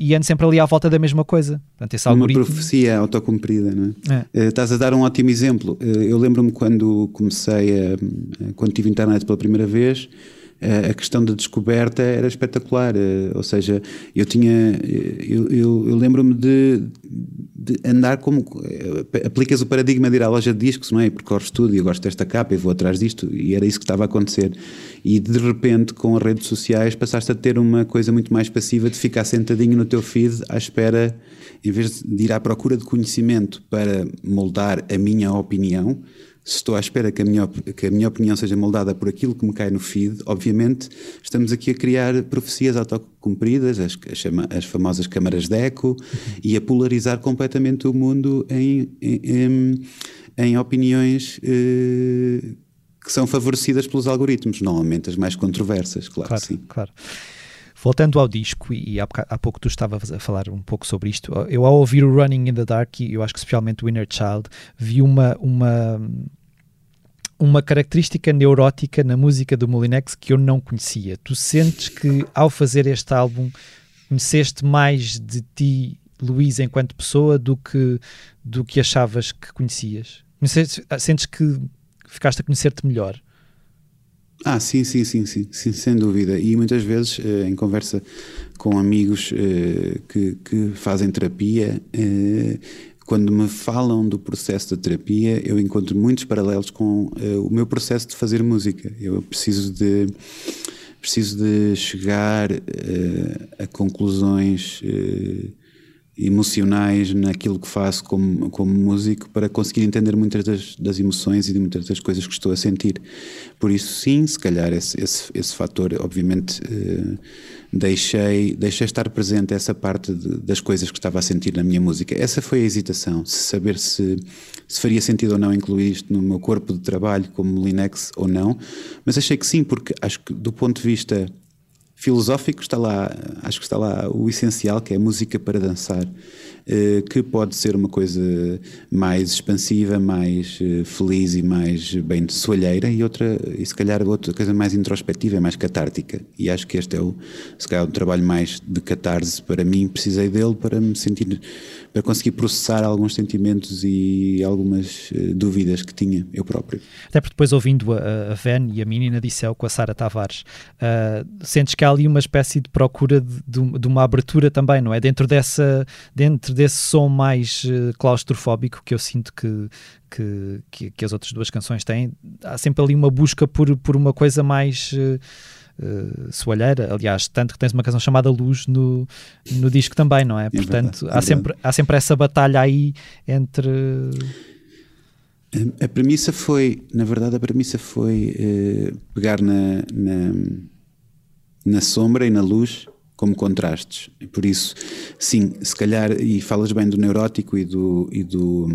A: E ando sempre ali à volta da mesma coisa. Portanto, esse
B: Uma
A: algoritmo.
B: profecia autocumprida, não é?
A: É.
B: Eh, Estás a dar um ótimo exemplo. Eh, Eu lembro-me quando comecei a. quando tive internet pela primeira vez. A questão da descoberta era espetacular, eh, ou seja, eu tinha, eh, eu, eu, eu lembro-me de, de andar como eh, aplicas o paradigma de ir à loja de discos, não é? E percorres tudo e eu gosto desta capa e vou atrás disto, e era isso que estava a acontecer. E de repente, com as redes sociais, passaste a ter uma coisa muito mais passiva de ficar sentadinho no teu feed à espera, em vez de ir à procura de conhecimento para moldar a minha opinião. Se estou à espera que a, minha, que a minha opinião seja moldada por aquilo que me cai no feed, obviamente estamos aqui a criar profecias autocumpridas, as, as, famosas câmaras de eco, e a polarizar completamente o mundo em, em, em- em opiniões eh, que são favorecidas pelos algoritmos, normalmente as mais controversas, claro,
A: Claro,
B: que sim.
A: claro. Voltando ao disco, e há, há pouco tu estavas a falar um pouco sobre isto, eu ao ouvir o Running in the Dark, e eu acho que especialmente o Inner Child, vi uma, uma, uma característica neurótica na música do Molinex que eu não conhecia. Tu sentes que ao fazer este álbum conheceste mais de ti, Luís, enquanto pessoa, do que, do que achavas que conhecias? Conheces- Sentes que ficaste a conhecer-te melhor?
B: Ah, sim, sim, sim, sim, sim, sem dúvida. E muitas vezes, eh, em conversa com amigos eh, que, que fazem terapia, eh, quando me falam do processo de terapia, eu encontro muitos paralelos com o meu processo de fazer música. Eu preciso de preciso de chegar a conclusões emocionais naquilo que faço como, como músico para conseguir entender muitas das, das emoções e de muitas das coisas que estou a sentir. Por isso, sim, se calhar esse, esse, esse fator, obviamente, eh, deixei, deixei estar presente essa parte de- das coisas que estava a sentir na minha música. Essa foi a hesitação, saber se, se faria sentido ou não incluir isto no meu corpo de trabalho como Linux ou não, mas achei que sim, porque acho que do ponto de vista filosófico está lá, acho que está lá o essencial, que é música para dançar, eh, que pode ser uma coisa mais expansiva, mais eh, feliz e mais bem de soalheira, e outra, e se calhar outra coisa mais introspectiva, e mais catártica. E acho que este é o, se calhar, um trabalho mais de catarse para mim, precisei dele para me sentir, para conseguir processar alguns sentimentos e algumas eh, dúvidas que tinha eu próprio.
A: Até porque depois ouvindo a, a e a Menina Dissel com a Sara Tavares, ah, sentes que há ali uma espécie de procura de, de- de uma abertura também, não é? Dentro, dessa, dentro desse som mais eh, claustrofóbico que eu sinto que, que, que, que as outras duas canções têm, há sempre ali uma busca por, por uma coisa mais... eh, eh, soalheira, aliás, tanto que tens uma canção chamada Luz no, no disco também, não é? Portanto,
B: verdade, é
A: há, sempre, há sempre essa batalha aí entre
B: A, a premissa foi, na verdade, a premissa foi eh, pegar na, na, na sombra e na luz como contrastes. E Por isso, sim, se calhar, e falas bem do neurótico e do, e do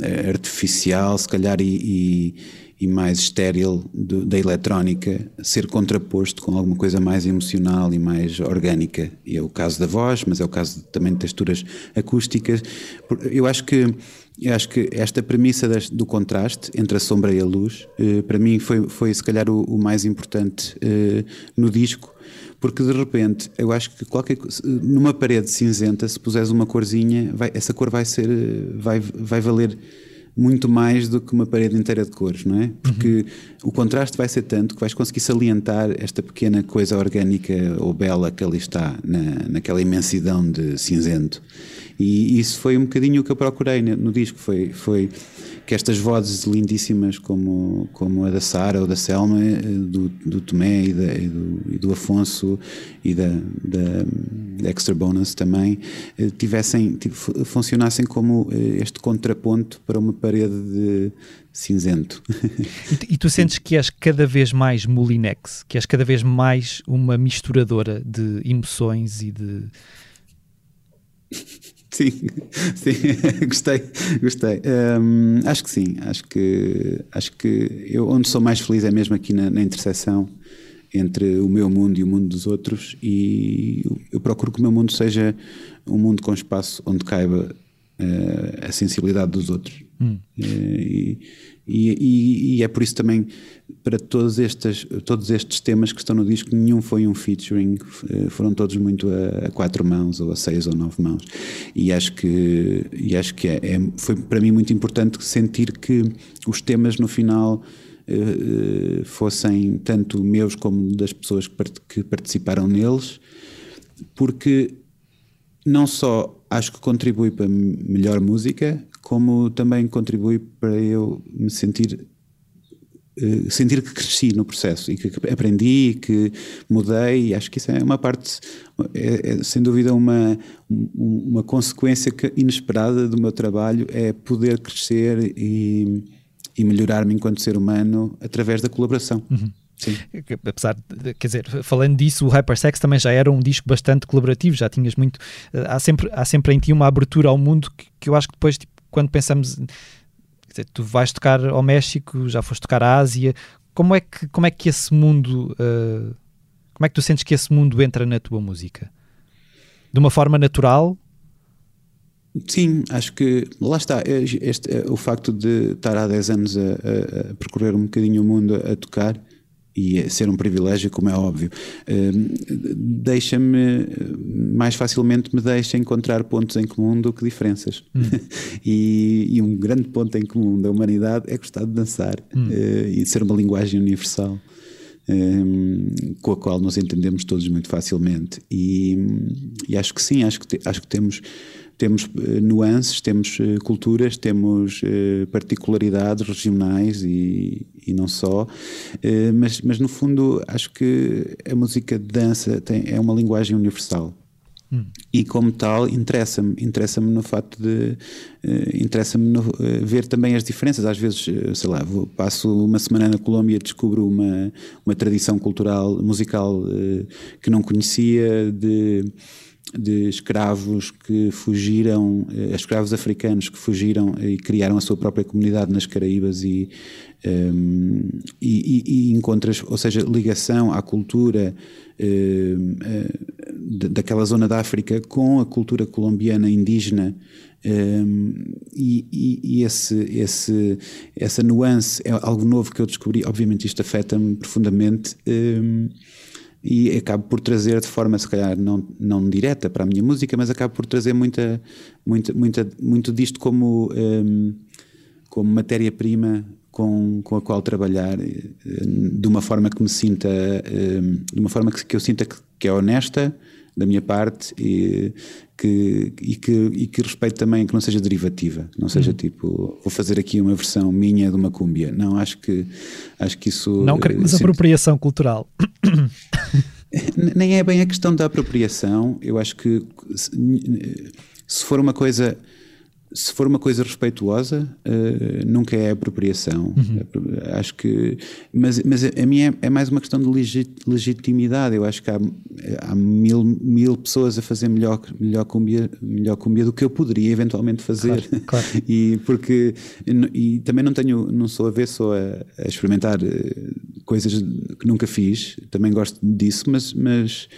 B: eh, artificial, se calhar, e, e, e mais estéril do- da eletrónica, ser contraposto com alguma coisa mais emocional e mais orgânica. E é o caso da voz, mas é o caso também de texturas acústicas. Eu acho que eu acho que esta premissa do contraste entre a sombra e a luz, eh, para mim foi, foi se calhar o, o mais importante eh, no disco, porque de repente eu acho que qualquer numa parede cinzenta, se puseres uma corzinha, vai- essa cor vai ser, eh, vai, vai valer muito mais do que uma parede inteira de cores, não é? Porque o contraste vai ser tanto que vais conseguir salientar esta pequena coisa orgânica ou bela que ali está na, naquela imensidão de cinzento. E isso foi um bocadinho o que eu procurei no, no disco, foi, foi que estas vozes lindíssimas como, como a da Sara ou da Selma, eh, do, do Tomé e, da- e do, e do Afonso e da, da, da Extra Bonus também, eh, tivessem, tiv- fu- funcionassem como eh, este contraponto para uma parede de cinzento.
A: E tu, e tu sentes que és cada vez mais Molinex, que és cada vez mais uma misturadora de emoções e de.
B: Sim, sim, gostei, gostei. Hum, acho que sim, acho que acho que eu onde sou mais feliz é mesmo aqui na, na interseção entre o meu mundo e o mundo dos outros e eu, eu procuro que o meu mundo seja um mundo com espaço onde caiba eh, a sensibilidade dos outros. Eh, e, E, e, e, é por isso também, para todos estes, todos estes temas que estão no disco, nenhum foi um featuring, eh, foram todos muito a, a quatro mãos, ou a seis ou nove mãos. E acho que, e acho que é, é foi para mim muito importante sentir que os temas no final uh, fossem tanto meus como das pessoas que, part que participaram neles, porque não só acho que contribui para melhor música, como também contribui para eu me sentir uh, sentir que cresci no processo e que aprendi e que mudei e acho que isso é uma parte é, é sem dúvida uma uma consequência inesperada do meu trabalho é poder crescer e, e melhorar-me enquanto ser humano através da colaboração
A: uhum. Sim. Apesar de, quer dizer, falando disso, o Hypersex também já era um disco bastante colaborativo, já tinhas muito. Eh, há sempre, há sempre em ti uma abertura ao mundo que, que eu acho que depois, tipo, quando pensamos. Dizer, tu vais tocar ao México, já foste tocar à Ásia, como é que, como é que esse mundo. Uh, como é que tu sentes que esse mundo entra na tua música? De uma forma natural?
B: Sim, acho que lá está. Este, o facto de estar há 10 anos a, a, a percorrer um bocadinho o mundo a, a tocar e ser um privilégio, como é óbvio, hum, deixa-me mais facilmente me deixa encontrar pontos em comum do que diferenças. Hum. e, e, um grande ponto em comum da humanidade é gostar de dançar hum. uh, e ser uma linguagem universal. Um, com a qual nos entendemos todos muito facilmente e, e acho que sim, acho que, te, acho que temos temos uh, nuances, temos uh, culturas, temos uh, particularidades regionais e, e não só, mas, mas no fundo acho que a música de dança tem, é uma linguagem universal. Hum. E como tal, interessa-me, interessa-me no facto de interessa-me ver também as diferenças. Às vezes, sei lá, vou, passo uma semana na Colômbia, descubro uma, uma tradição cultural, musical que não conhecia, de de escravos que fugiram, eh, escravos africanos que fugiram e criaram a sua própria comunidade nas Caraíbas e, um, ehm, e, e, encontras, ou seja, ligação à cultura um, ehm, daquela zona da África com a cultura colombiana indígena um, ehm, e, e esse, esse, essa nuance é algo novo que eu descobri. Obviamente, isto afeta-me profundamente e acabo por trazer de forma, se calhar, não, não direta para a minha música, mas acabo por trazer muita, muita, muita, muito disto como, um, como matéria-prima com, com a qual trabalhar hum, de uma forma que me sinta, um, de uma forma que, que eu sinta que, que é honesta da minha parte e que, e que, e que respeito também que não seja derivativa, não seja uhum. tipo vou fazer aqui uma versão minha de uma cúmbia. Não, acho que acho que isso
A: não queremos sempre... apropriação cultural.
B: Nem é bem a questão da apropriação. Eu acho que se for uma coisa se for uma coisa respeituosa, uh, nunca é apropriação. Uhum. Acho que. Mas, mas a minha é, é mais uma questão de legit, legitimidade. Eu acho que há, há mil, mil pessoas a fazer melhor, melhor, cumbia, melhor cumbia do que eu poderia eventualmente fazer. Claro, claro. e porque. E também não tenho. Não sou avesso a, a experimentar eh, coisas que nunca fiz. Também gosto disso, mas. mas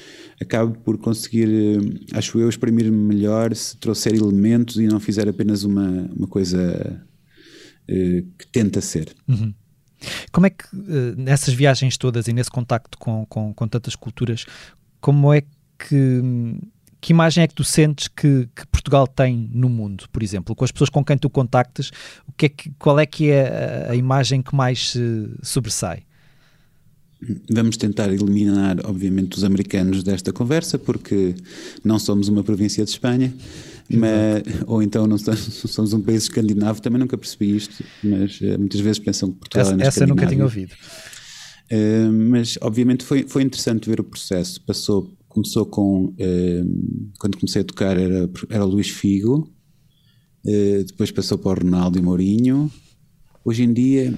B: acabo por conseguir, eh, acho eu, exprimir-me melhor se trouxer elementos e não fizer apenas uma, uma coisa uh, que tenta ser.
A: Uhum. Como é que, uh, nessas viagens todas e nesse contacto com, com, com tantas culturas, como é que. Que imagem é que tu sentes que, que, Portugal tem no mundo, por exemplo? Com as pessoas com quem tu contactas, o que é que, qual é que é a, a imagem que mais se sobressai?
B: Vamos tentar eliminar, obviamente, os americanos desta conversa, porque não somos uma província de Espanha, mas, ou então não somos, um país escandinavo. Também nunca percebi isto, mas uh, muitas vezes pensam que Portugal
A: essa,
B: é
A: Essa nunca tinha ouvido.
B: Uh, mas, obviamente, foi, foi interessante ver o processo. Passou, começou com. Uh, quando comecei a tocar, era, era o Luís Figo, depois passou para o Ronaldo e Mourinho. Hoje em dia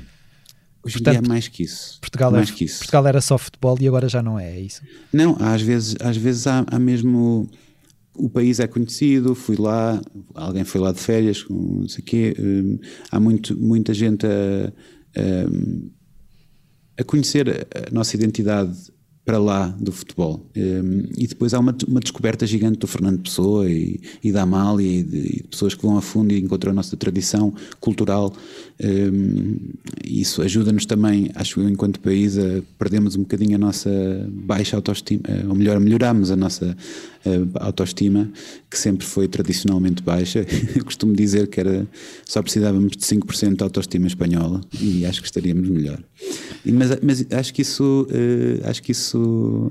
B: Hoje Portanto, em dia é mais que isso.
A: Portugal,
B: mais
A: é,
B: que isso.
A: Portugal era só futebol e agora já não é, é isso?
B: Não, às vezes, às vezes há, há mesmo. O país é conhecido, fui lá, alguém foi lá de férias, não sei o quê. Hum, há muito, muita gente a, a, a, conhecer a nossa identidade para lá do futebol. Um, e depois há uma, uma, descoberta gigante do Fernando Pessoa e, e da Amália e de, e de, pessoas que vão a fundo e encontram a nossa tradição cultural. Um, isso ajuda-nos também, acho eu, enquanto país, a perdermos um bocadinho a nossa baixa autoestima, ou melhor, melhoramos a nossa autoestima, que sempre foi tradicionalmente baixa. Eu costumo dizer que era, só precisávamos de 5% de autoestima espanhola e acho que estaríamos melhor. Mas, mas acho que isso, uh, acho que isso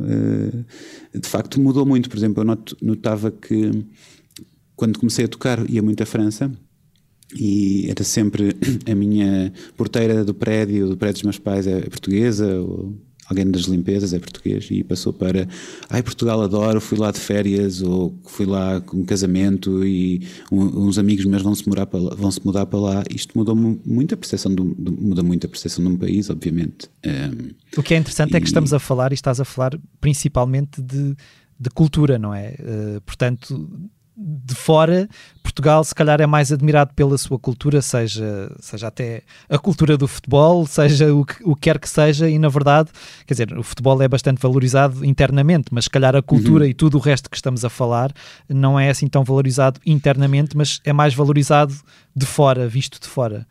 B: de facto mudou muito. Por exemplo, eu notava que quando comecei a tocar ia muito à França e era sempre a minha porteira do prédio, do prédio dos meus pais é portuguesa, ou alguém das limpezas é português e passou para ai Portugal adoro, fui lá de férias ou fui lá com um casamento e um, uns amigos meus vão se mudar para lá, vão se mudar para lá. Isto mudou muito a percepção de, muda muito a percepção de um país, obviamente. Um,
A: o que é interessante e, é que estamos a falar e estás a falar principalmente de, de cultura, não é? Uh, portanto, de fora, Portugal se calhar é mais admirado pela sua cultura, seja, seja até a cultura do futebol, seja o que, o que quer que seja, e na verdade, quer dizer, o futebol é bastante valorizado internamente, mas se calhar a cultura uhum. e tudo o resto que estamos a falar não é assim tão valorizado internamente, mas é mais valorizado de fora, visto de fora.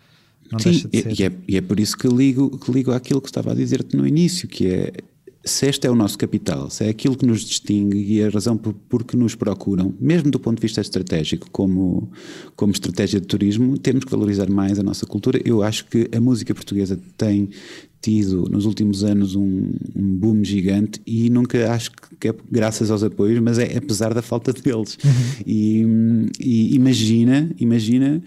B: Não Sim, de e, é, e é por isso que ligo, que ligo àquilo que estava a dizer-te no início, que é se este é o nosso capital, se é aquilo que nos distingue e a razão por, por que nos procuram, mesmo do ponto de vista estratégico, como, como estratégia de turismo, temos que valorizar mais a nossa cultura. Eu acho que a música portuguesa tem tido nos últimos anos um, um boom gigante e nunca acho que é graças aos apoios, mas é apesar da falta deles. Uhum. E, e imagina, imagina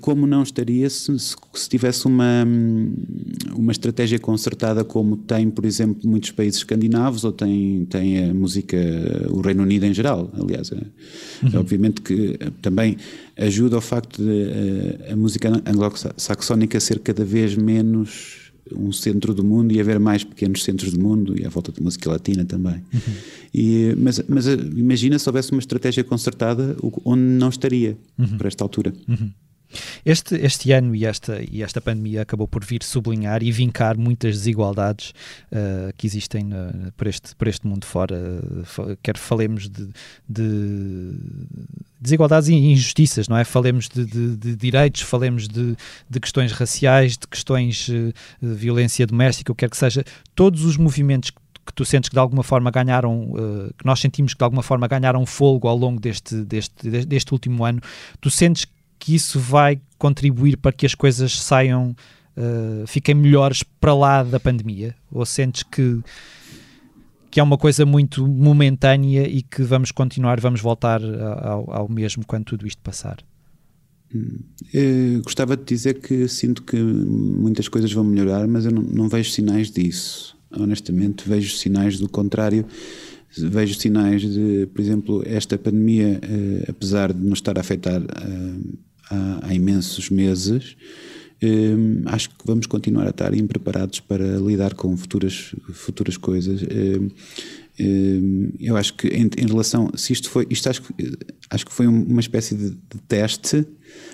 B: como não estaria se, se, tivesse uma, uma estratégia concertada como tem, por exemplo, muitos países escandinavos ou tem, tem a música, o Reino Unido em geral, aliás. É, uhum. Obviamente que também ajuda ao facto de a, eh, a música anglo-saxónica ser cada vez menos um centro do mundo e haver mais pequenos centros do mundo e à volta de música latina também. Uhum. E, mas, mas eh, imagina se houvesse uma estratégia concertada onde não estaria uhum. para esta altura.
A: Uhum. Este, este ano e esta, e esta pandemia acabou por vir sublinhar e vincar muitas desigualdades uh, que existem uh, por, este, por este mundo fora. Quer falemos de, de, desigualdades e injustiças, não é? Falemos de, de, de direitos, falemos de, de, questões raciais, de questões de violência doméstica, o que quer que seja. Todos os movimentos que que tu sentes que de alguma forma ganharam, uh, que nós sentimos que de alguma forma ganharam fogo ao longo deste, deste, deste último ano, tu sentes que isso vai contribuir para que as coisas saiam, uh, fiquem melhores para lá da pandemia? Ou sentes que, que é uma coisa muito momentânea e que vamos continuar, vamos voltar ao, ao mesmo quando tudo isto passar?
B: Hum, eu gostava de dizer que sinto que muitas coisas vão melhorar, mas eu não, não vejo sinais disso. Honestamente, vejo sinais do contrário vejo sinais de, por exemplo, esta pandemia, eh, apesar de nos estar a afetar eh, há, há imensos meses, um, acho que vamos continuar a estar impreparados para lidar com futuras, futuras coisas. Um, um, eu acho que em, em, relação, se isto foi, isto acho, acho que foi uma espécie de, de, teste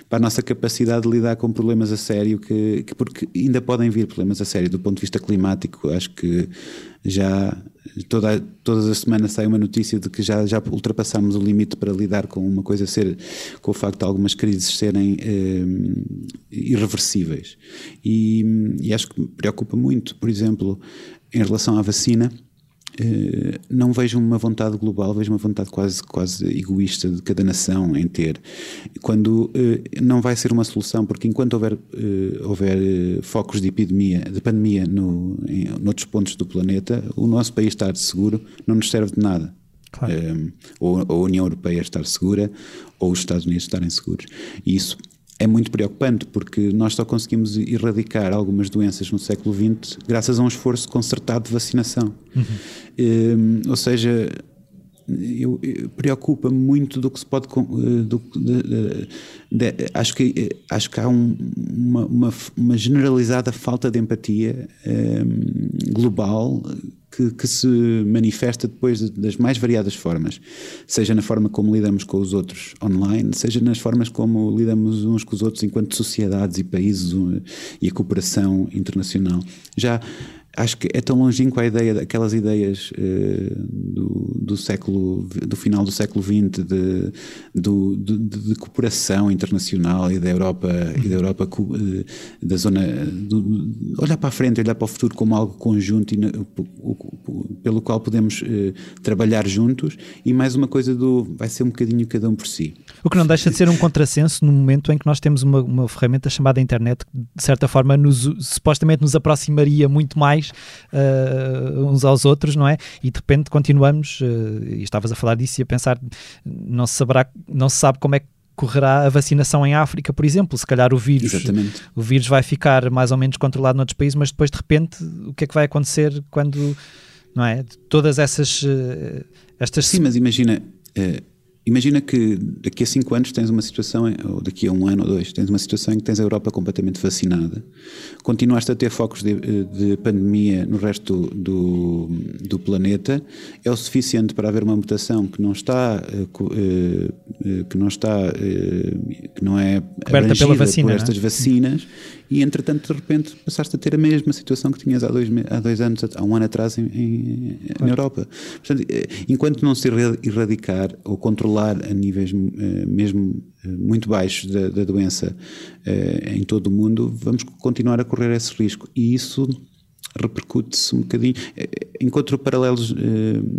B: para a nossa capacidade de lidar com problemas a sério, que, que, porque ainda podem vir problemas a sério do ponto de vista climático. Acho que já toda, todas as semanas sai uma notícia de que já, já o limite para lidar com uma coisa ser, com o facto de algumas crises serem eh, irreversíveis. E, e acho que me preocupa muito, por exemplo, em relação à vacina não vejo uma vontade global, vejo uma vontade quase, quase egoísta de cada nação em ter. Quando eh, não vai ser uma solução, porque enquanto houver, eh, houver focos de epidemia, de pandemia no, em noutros pontos do planeta, o nosso país estar seguro não nos serve de nada. Claro. ou a União Europeia estar segura, ou os Estados Unidos estarem seguros. E isso é muito preocupante porque nós só conseguimos erradicar algumas doenças no século XX graças a um esforço concertado de vacinação. Uhum. Um, ou seja, eu, eu preocupa muito do que se pode eh, do, de, de, de, acho que eh, acho que há um, uma, uma, uma, generalizada falta de empatia um, global que, que, se manifesta depois das mais variadas formas, seja na forma como lidamos com os outros online, seja nas formas como lidamos uns com os outros enquanto sociedades e países e a cooperação internacional. Já acho que é tão longínquo a ideia daquelas ideias uh, do, do século do final do século XX de, de, de, cooperação internacional e da Europa e da Europa uh, da zona do, olhar para a frente olhar para o futuro como algo conjunto e, pelo qual podemos uh, trabalhar juntos. E mais uma coisa do vai ser um bocadinho cada um por si.
A: O que não deixa de ser um contrassenso no momento em que nós temos uma, uma ferramenta chamada internet que de certa forma nos, supostamente nos aproximaria muito mais uh, uns aos outros, não é? E de repente continuamos, uh, e estavas a falar disso e a pensar, não se saberá, não se sabe como é que correrá a vacinação em África, por exemplo. Se calhar o vírus,
B: Exatamente.
A: o vírus vai ficar mais ou menos controlado noutros países, mas depois de repente o que é que vai acontecer quando, não é? Todas essas uh, estas
B: Sim, mas imagina, Imagina que daqui a 5 anos tens uma situação, ou daqui a um ano ou dois, tens uma situação em que tens a Europa completamente vacinada, continuaste a ter focos de, de pandemia no resto do, do, planeta, é o suficiente para haver uma mutação que não está, eh, eh, que não está, eh, que não é
A: coberta pela vacina,
B: por estas vacinas e entretanto de repente passaste a ter a mesma situação que tinhas há dois, há dois anos, há um ano atrás em, em claro. na Europa. Portanto, eh, enquanto não se erradicar ou controlar a níveis eh, mesmo eh, muito baixos da, da doença em todo o mundo, vamos continuar a correr esse risco. E isso repercute-se um bocadinho. Encontro paralelos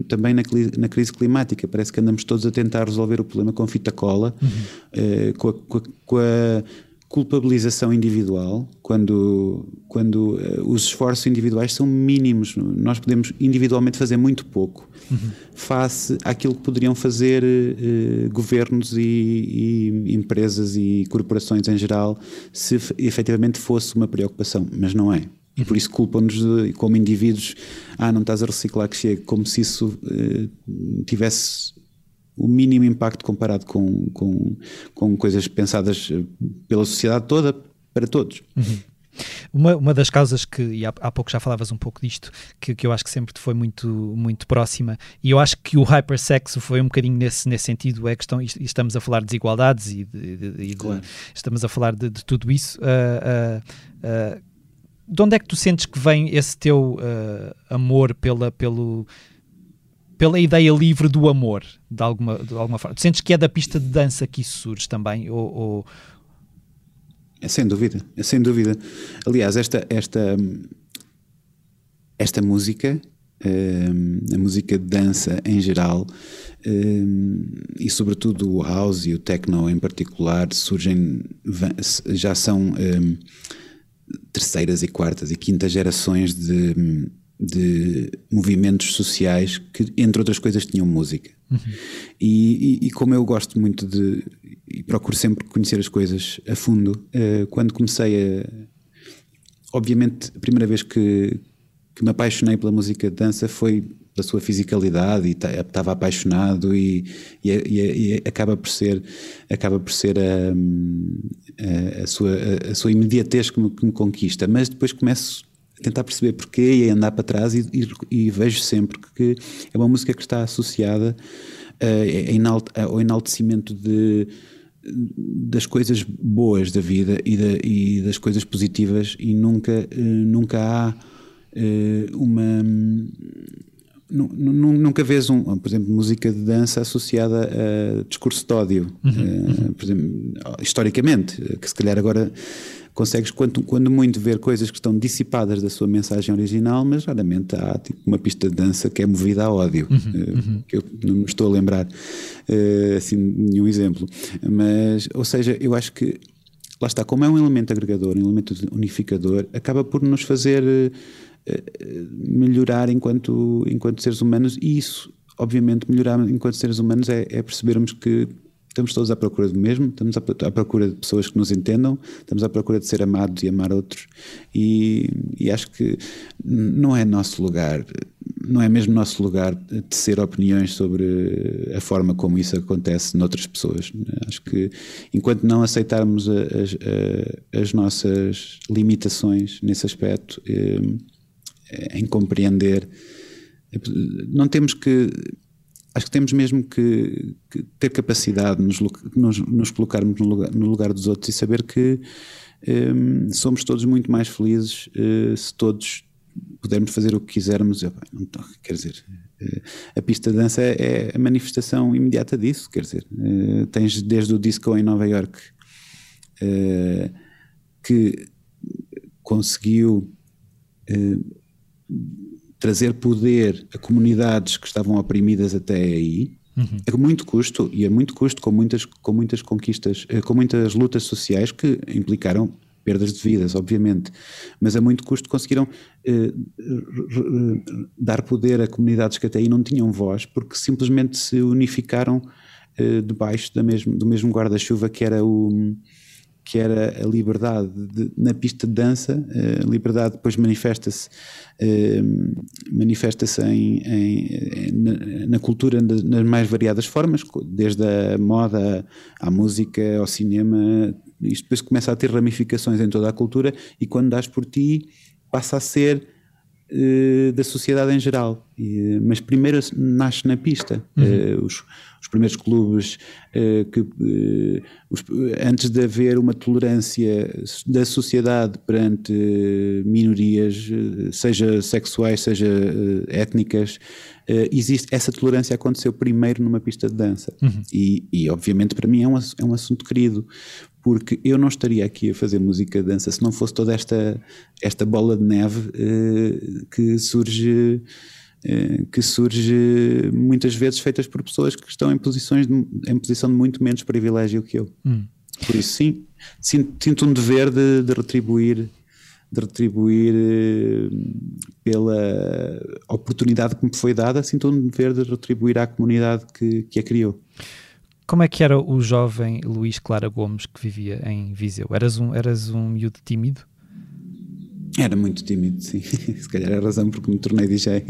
B: também na, na, crise climática. Parece que andamos todos a tentar resolver o problema com fita cola, uhum. com, a, com, a, com a culpabilização individual, quando, quando uh, os esforços individuais são mínimos. Nós podemos individualmente fazer muito pouco uhum. face àquilo que poderiam fazer uh, governos e, e, empresas e corporações em geral se efetivamente fosse uma preocupação, mas não é. E por isso culpam-nos como indivíduos, ah, não estás a reciclar que chega, como se isso uh, tivesse o mínimo impacto comparado com, com, com coisas pensadas eh, pela sociedade toda, para todos.
A: Uhum. Uma, uma das causas que, e há, há pouco já falavas um pouco disto, que, que eu acho que sempre te foi muito, muito próxima, e eu acho que o hypersexo foi um bocadinho nesse, nesse sentido, é questão, estamos a falar de desigualdades e, de, de, de, claro. estamos a falar de, tudo isso. Uh, uh, uh, de onde é que tu sentes que vem esse teu amor pela, pelo, pela ideia livre do amor, de alguma, de alguma forma. Sentes que é da pista de dança que isso surge também? Ou, ou...
B: É sem dúvida, é sem dúvida. Aliás, esta, esta, esta música, um, a música de dança em geral, um, e sobretudo o house e o techno em particular, surgem, já são um, terceiras e quartas e quintas gerações de de movimentos sociais que, entre outras coisas, tinham música. Uhum. E, e, e, como eu gosto muito de. e procuro sempre conhecer as coisas a fundo, uh, quando comecei a. Obviamente, a primeira vez que, que me apaixonei pela música de dança foi da sua fisicalidade e estava apaixonado e, e, e, e, acaba por ser acaba por ser a, a, a sua, a, a, sua imediatez que me, que me conquista mas depois começo tentar perceber porquê e andar para trás e, e, e, vejo sempre que é uma música que está associada uh, ao enaltecimento de, das coisas boas da vida e, da, e das coisas positivas e nunca, uh, nunca há uh, uma nunca vês um, por exemplo, música de dança associada a discurso de ódio, uhum, uhum. por exemplo, historicamente, que se calhar agora consegues, quando, quando muito, ver coisas que estão dissipadas da sua mensagem original, mas raramente há tipo, uma pista de dança que é movida a ódio, uhum, uh, uhum. que eu não me estou a lembrar uh, assim, nenhum exemplo. Mas, ou seja, eu acho que lá está, como é um elemento agregador, um elemento unificador, acaba por nos fazer uh, melhorar enquanto, enquanto seres humanos e isso, obviamente, melhorar enquanto seres humanos é, é percebermos que estamos todos à procura do mesmo, estamos à procura de pessoas que nos entendam, estamos à procura de ser amados e amar outros, e, e acho que não é nosso lugar, não é mesmo nosso lugar tecer opiniões sobre a forma como isso acontece noutras pessoas. Acho que enquanto não aceitarmos as, as nossas limitações nesse aspecto, eh, em compreender, não temos que acho que temos mesmo que, que ter capacidade de nos, nos, nos colocarmos no lugar, no lugar, dos outros e saber que um, somos todos muito mais felizes uh, se todos pudermos fazer o que quisermos. Eu, não, quer dizer, uh, a pista de dança é a manifestação imediata disso. Quer dizer, uh, tens desde o disco em Nova York que conseguiu trazer poder a comunidades que estavam oprimidas até aí. Uhum. A muito custo, e a muito custo, com muitas, com muitas conquistas, com muitas lutas sociais que implicaram perdas de vidas, obviamente, mas a muito custo conseguiram eh, dar poder a comunidades que até aí não tinham voz, porque simplesmente se unificaram eh, debaixo da mesmo, do mesmo guarda-chuva que era o que era a liberdade de, na pista de dança, eh, a liberdade depois manifesta-se eh, manifesta-se em, em, na, na, cultura nas mais variadas formas, desde a moda à música, ao cinema, isto depois começa a ter ramificações em toda a cultura e quando dás por ti passa a ser da sociedade em geral. Mas primeiro nasce na pista. Uhum. Uh, os, primeiros clubes uh, que os, antes de haver uma tolerância da sociedade perante minorias, seja sexuais, seja étnicas, existe essa tolerância aconteceu primeiro numa pista de dança. Uhum. E, e, obviamente para mim é um, é um assunto querido, porque eu não estaria aqui a fazer música de dança se não fosse toda esta, esta bola de neve uh, que surge que surge muitas vezes feitas por pessoas que estão em posições de, em posição de muito menos privilégio que eu. Hum. Por isso sim, sinto, sinto um dever de, de retribuir de retribuir uh, pela oportunidade que me foi dada, sinto um dever de retribuir à comunidade que, que a criou.
A: Como é que era o jovem Luís Clara Gomes que vivia em Viseu? Eras um, eras um miúdo tímido?
B: Era muito tímido, sim. Se calhar é a razão porque me tornei DJ.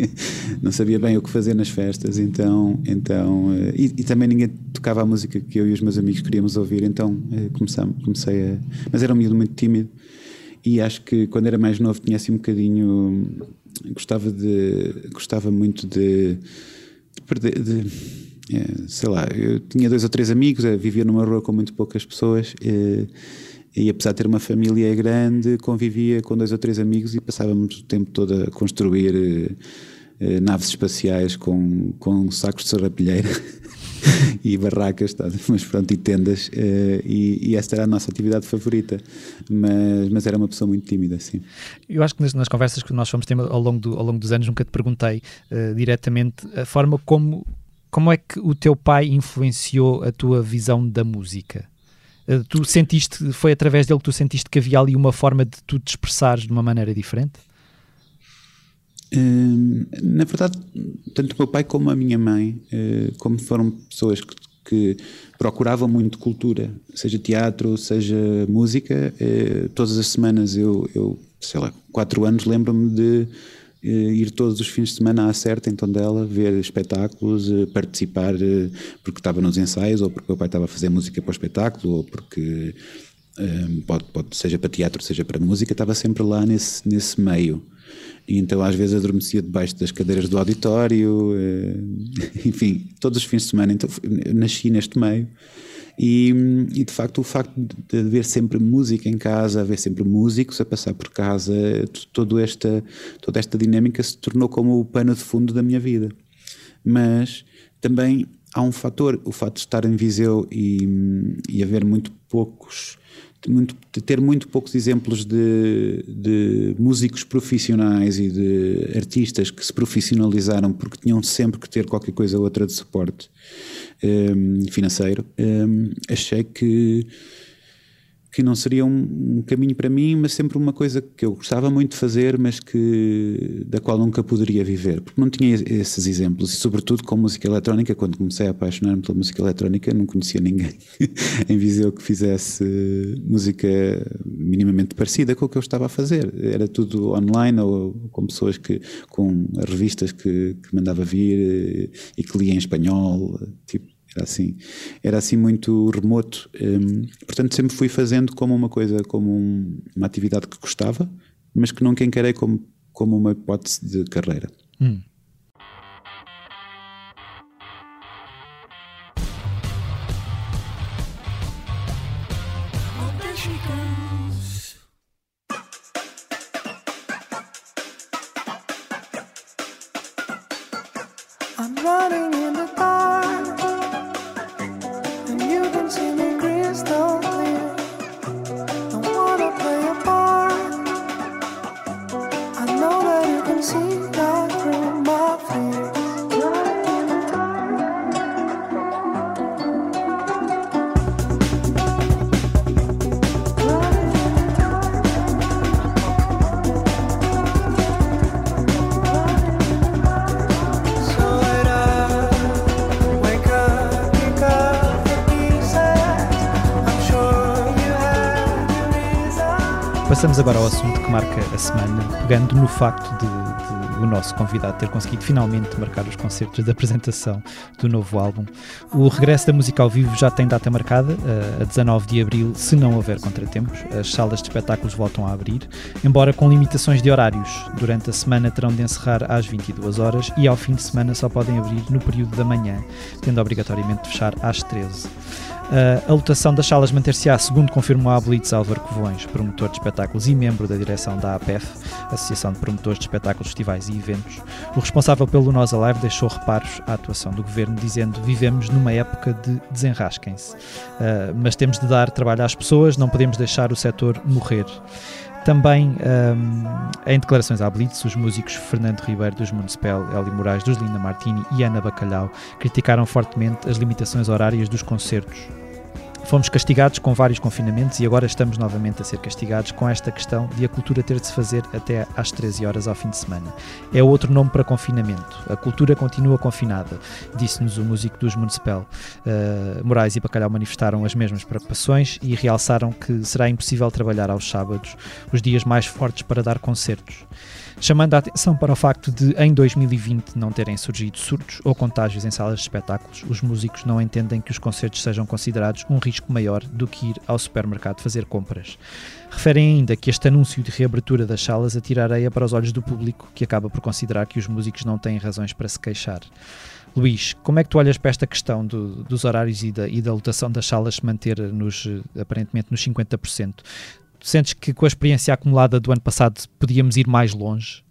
B: Não sabia bem o que fazer nas festas, então. então eh, e, e, também ninguém tocava a música que eu e os meus amigos queríamos ouvir, então eh, comecei, comecei a. Mas era um miúdo muito tímido e acho que quando era mais novo tinha assim um bocadinho. Gostava de. Gostava muito de. de perder. De, é, sei lá, eu tinha dois ou três amigos, eh, vivia numa rua com muito poucas pessoas e, eh, e apesar de ter uma família grande, convivia com dois ou três amigos e passávamos o tempo todo a construir eh, naves espaciais com, com sacos de serrapilheira e barracas, tá, mas pronto, e tendas, e, e, esta era a nossa atividade favorita, mas, mas era uma pessoa muito tímida, sim.
A: Eu acho que nas, nas conversas que nós fomos tendo ao longo, do, ao longo dos anos, nunca te perguntei uh, diretamente a forma como como é que o teu pai influenciou a tua visão da música? Eh, tu sentiste, foi através dele que tu sentiste que havia ali uma forma de tu te expressares de uma maneira diferente?
B: Hum, na verdade, tanto o meu pai como a minha mãe, uh, como foram pessoas que, que, procuravam muito cultura, seja teatro, seja música, uh, todas as semanas eu, eu sei lá, quatro anos, lembro-me de eh, ir todos os fins de semana à certa em Tondela, ver espetáculos, eh, participar eh, porque estava nos ensaios, ou porque o pai estava a fazer música para o espetáculo, ou porque pode, pode, seja para teatro, seja para música, estava sempre lá nesse, nesse meio. E então às vezes adormecia debaixo das cadeiras do auditório, enfim, todos os fins de semana. Então nasci neste meio. E, e, de facto, o facto de haver sempre música em casa, haver sempre músicos a passar por casa, todo esta, toda esta dinâmica se tornou como o pano de fundo da minha vida. Mas também há um fator, o fato de estar em Viseu e, e haver muito poucos muito, ter muito poucos exemplos de, de, músicos profissionais e de artistas que se profissionalizaram porque tinham sempre que ter qualquer coisa ou outra de suporte um, financeiro. Um, achei que que não seria um, um, caminho para mim, mas sempre uma coisa que eu gostava muito de fazer, mas que da qual nunca poderia viver, porque não tinha esses exemplos, e sobretudo com música eletrónica, quando comecei a apaixonar-me pela música eletrónica, não conhecia ninguém em Viseu que fizesse música minimamente parecida com o que eu estava a fazer. Era tudo online ou com pessoas que com revistas que, que mandava vir eh, e que lia em espanhol, tipo era assim, era assim muito remoto. Um, portanto, sempre fui fazendo como uma coisa, como um, uma atividade que gostava, mas que nunca encarei como, como uma hipótese de carreira. Hum.
A: Passamos agora ao assunto que marca a semana, pegando no facto de, de o nosso convidado ter conseguido finalmente marcar os concertos de apresentação do novo álbum. O regresso da música ao vivo já tem data marcada, eh, a 19 de abril, se não houver contratempos. As salas de espetáculos voltam a abrir, embora com limitações de horários. Durante a semana terão de encerrar às 22 horas e ao fim de semana só podem abrir no período da manhã, tendo obrigatoriamente de fechar às 13. Uh, a lotação das salas manter-se-á, segundo confirmou a Blitz Álvaro Covões, promotor de espetáculos e membro da direção da APEF, Associação de Promotores de Espetáculos, Festivais e Eventos. O responsável pelo Nós Alive deixou reparos à atuação do governo, dizendo: Vivemos numa época de desenrasquem-se, uh, mas temos de dar trabalho às pessoas, não podemos deixar o setor morrer. Também um, em declarações à Blitz, os músicos Fernando Ribeiro dos Municipal, Eli Moraes dos Linda Martini e Ana Bacalhau criticaram fortemente as limitações horárias dos concertos Fomos castigados com vários confinamentos e agora estamos novamente a ser castigados com esta questão de a cultura ter de se fazer até às 13 horas ao fim de semana. É outro nome para confinamento. A cultura continua confinada, disse-nos o músico dos Municipal. Uh, Moraes e Bacalhau manifestaram as mesmas preocupações e realçaram que será impossível trabalhar aos sábados, os dias mais fortes para dar concertos chamando a atenção para o facto de, em 2020, não terem surgido surtos ou contágios em salas de espetáculos. Os músicos não entendem que os concertos sejam considerados um risco maior do que ir ao supermercado fazer compras. Referem ainda que este anúncio de reabertura das salas atira areia para os olhos do público, que acaba por considerar que os músicos não têm razões para se queixar. Luís, como é que tu olhas para esta questão do, dos horários e da, e da lotação das salas se manter nos, aparentemente nos 50%? Sentes que com a experiência acumulada do ano passado podíamos ir mais longe?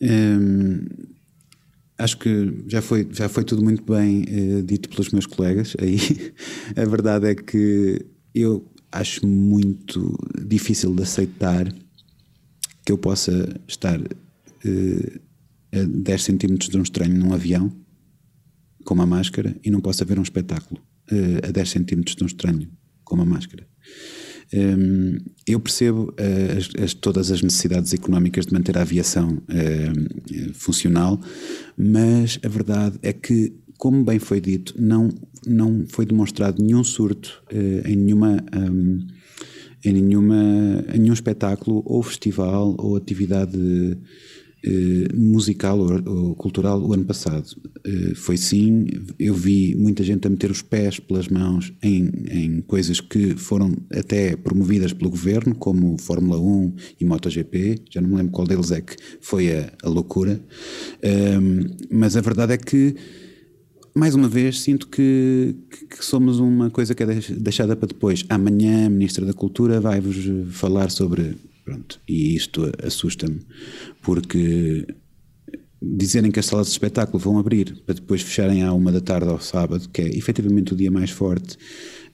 B: Hum, acho que já foi, já foi tudo muito bem uh, dito pelos meus colegas. Aí a verdade é que eu acho muito difícil de aceitar que eu possa estar uh, a 10 centímetros de um estranho num avião com uma máscara e não possa ver um espetáculo uh, a 10 centímetros de um estranho com uma máscara. Um, eu percebo uh, as, as, todas as necessidades económicas de manter a aviação uh, funcional, mas a verdade é que, como bem foi dito, não, não foi demonstrado nenhum surto uh, em nenhuma. Um, em, nenhuma, em nenhum espetáculo ou festival ou atividade eh, musical ou, ou, cultural o ano passado. Uh, foi sim, eu vi muita gente a meter os pés pelas mãos em, em coisas que foram até promovidas pelo governo, como Fórmula 1 e MotoGP, já não me lembro qual deles é que foi a, a loucura, ehm, mas a verdade é que mais uma vez, sinto que, que, somos uma coisa que é deixada para depois. Amanhã a Ministra da Cultura vai-vos falar sobre Pronto, e isto assusta-me, porque dizerem que as salas de espetáculo vão abrir para depois fecharem à uma da tarde ao sábado, que é efetivamente o dia mais forte,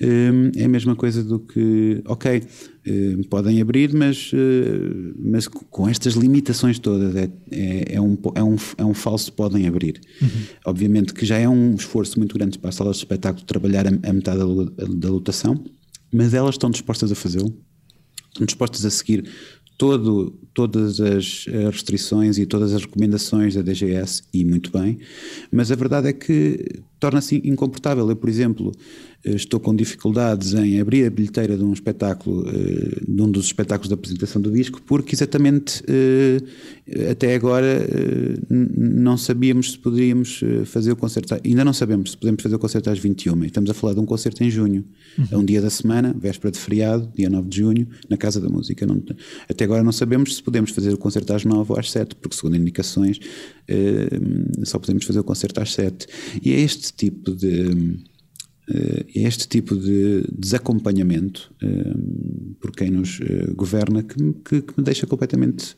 B: hum, é a mesma coisa do que, ok, hum, podem abrir, mas, hum, mas com estas limitações todas é, é, é, um, é, um, é um falso podem abrir. Uhum. Obviamente que já é um esforço muito grande para as salas de espetáculo trabalhar a, a metade da, da lotação, mas elas estão dispostas a fazê-lo dispostas a seguir todo, todas as restrições e todas as recomendações da DGS, e muito bem, mas a verdade é que torna-se incomportável. Eu, por exemplo, eh, estou com dificuldades em abrir a bilheteira de um espetáculo, eh, de um dos espetáculos da apresentação do disco, porque exatamente eh, até agora não sabíamos se poderíamos fazer o concerto, ainda não sabemos se podemos fazer o concerto às 21, estamos a falar de um concerto em junho, uhum. é um dia da semana, véspera de feriado, dia 9 de junho, na Casa da Música. Até agora não sabemos se podemos fazer o concerto às 9 ou às 7, porque segundo indicações só podemos fazer o concerto às 7. E é este tipo de é este tipo de desacompanhamento uh, por quem nos uh, governa que, que, que, me deixa completamente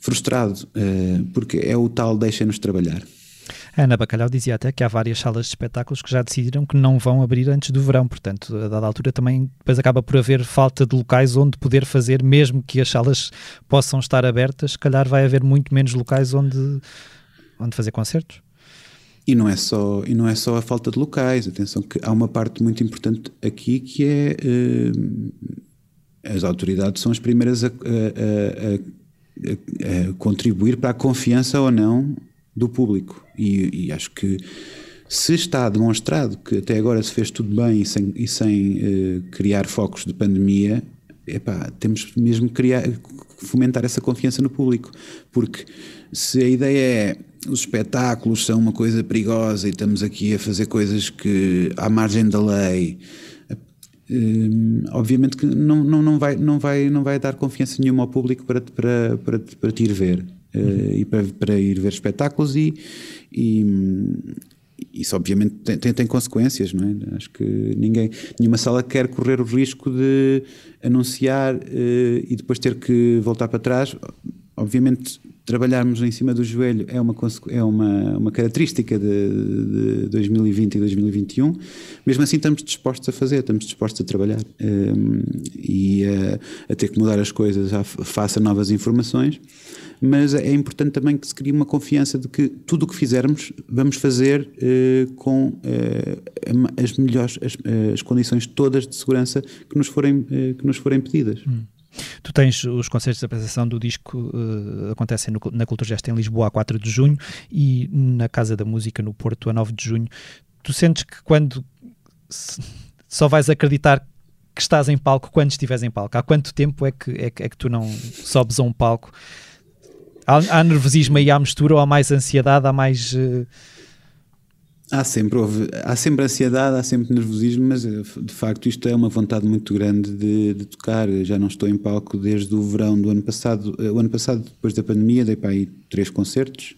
B: frustrado, uh, porque é o tal deixa-nos trabalhar.
A: A Ana Bacalhau dizia até que há várias salas de espetáculos que já decidiram que não vão abrir antes do verão, portanto, a dada altura também depois acaba por haver falta de locais onde poder fazer, mesmo que as salas possam estar abertas, se calhar vai haver muito menos locais onde, onde fazer concertos.
B: E não, é só, e não é só a falta de locais, atenção que há uma parte muito importante aqui que é uh, as autoridades são as primeiras a, a, a, a, contribuir para a confiança ou não do público. E, e, acho que se está demonstrado que até agora se fez tudo bem e sem, e sem uh, criar focos de pandemia, epá, temos mesmo que criar, fomentar essa confiança no público, porque se a ideia é os espetáculos são uma coisa perigosa e estamos aqui a fazer coisas que à margem da lei Hum, obviamente que não, não, não, vai, não, vai, não vai dar confiança nenhuma ao público para, para, para, para te ir ver uh, e para, para ir ver espetáculos e, e isso obviamente tem, tem, tem, consequências, não é? Acho que ninguém, nenhuma sala quer correr o risco de anunciar uh, e depois ter que voltar para trás. Obviamente trabalharmos em cima do joelho é uma, é uma, uma característica de, de 2020 e 2021. Mesmo assim, estamos dispostos a fazer, estamos dispostos a trabalhar um, e a, a, ter que mudar as coisas face a novas informações. Mas é importante também que se crie uma confiança de que tudo o que fizermos vamos fazer uh, com uh, as melhores as, as, condições todas de segurança que nos forem, uh, que nos forem pedidas. Hum.
A: Tu tens os concertos de apresentação do disco uh, acontecem no, na Cultura Gesta em Lisboa a 4 de junho e na Casa da Música no Porto a 9 de junho. Tu sentes que quando só vais acreditar que estás em palco quando estiveres em palco? Há quanto tempo é que, é, é que tu não sobes a um palco? Há, há nervosismo aí à mistura ou há mais ansiedade, há mais... Uh,
B: Há sempre, houve, há sempre ansiedade, há sempre nervosismo, mas eh, de facto isto é uma vontade muito grande de, de tocar. Já não estou em palco desde o verão do ano passado. Eh, o ano passado, depois da pandemia, dei para aí três concertos.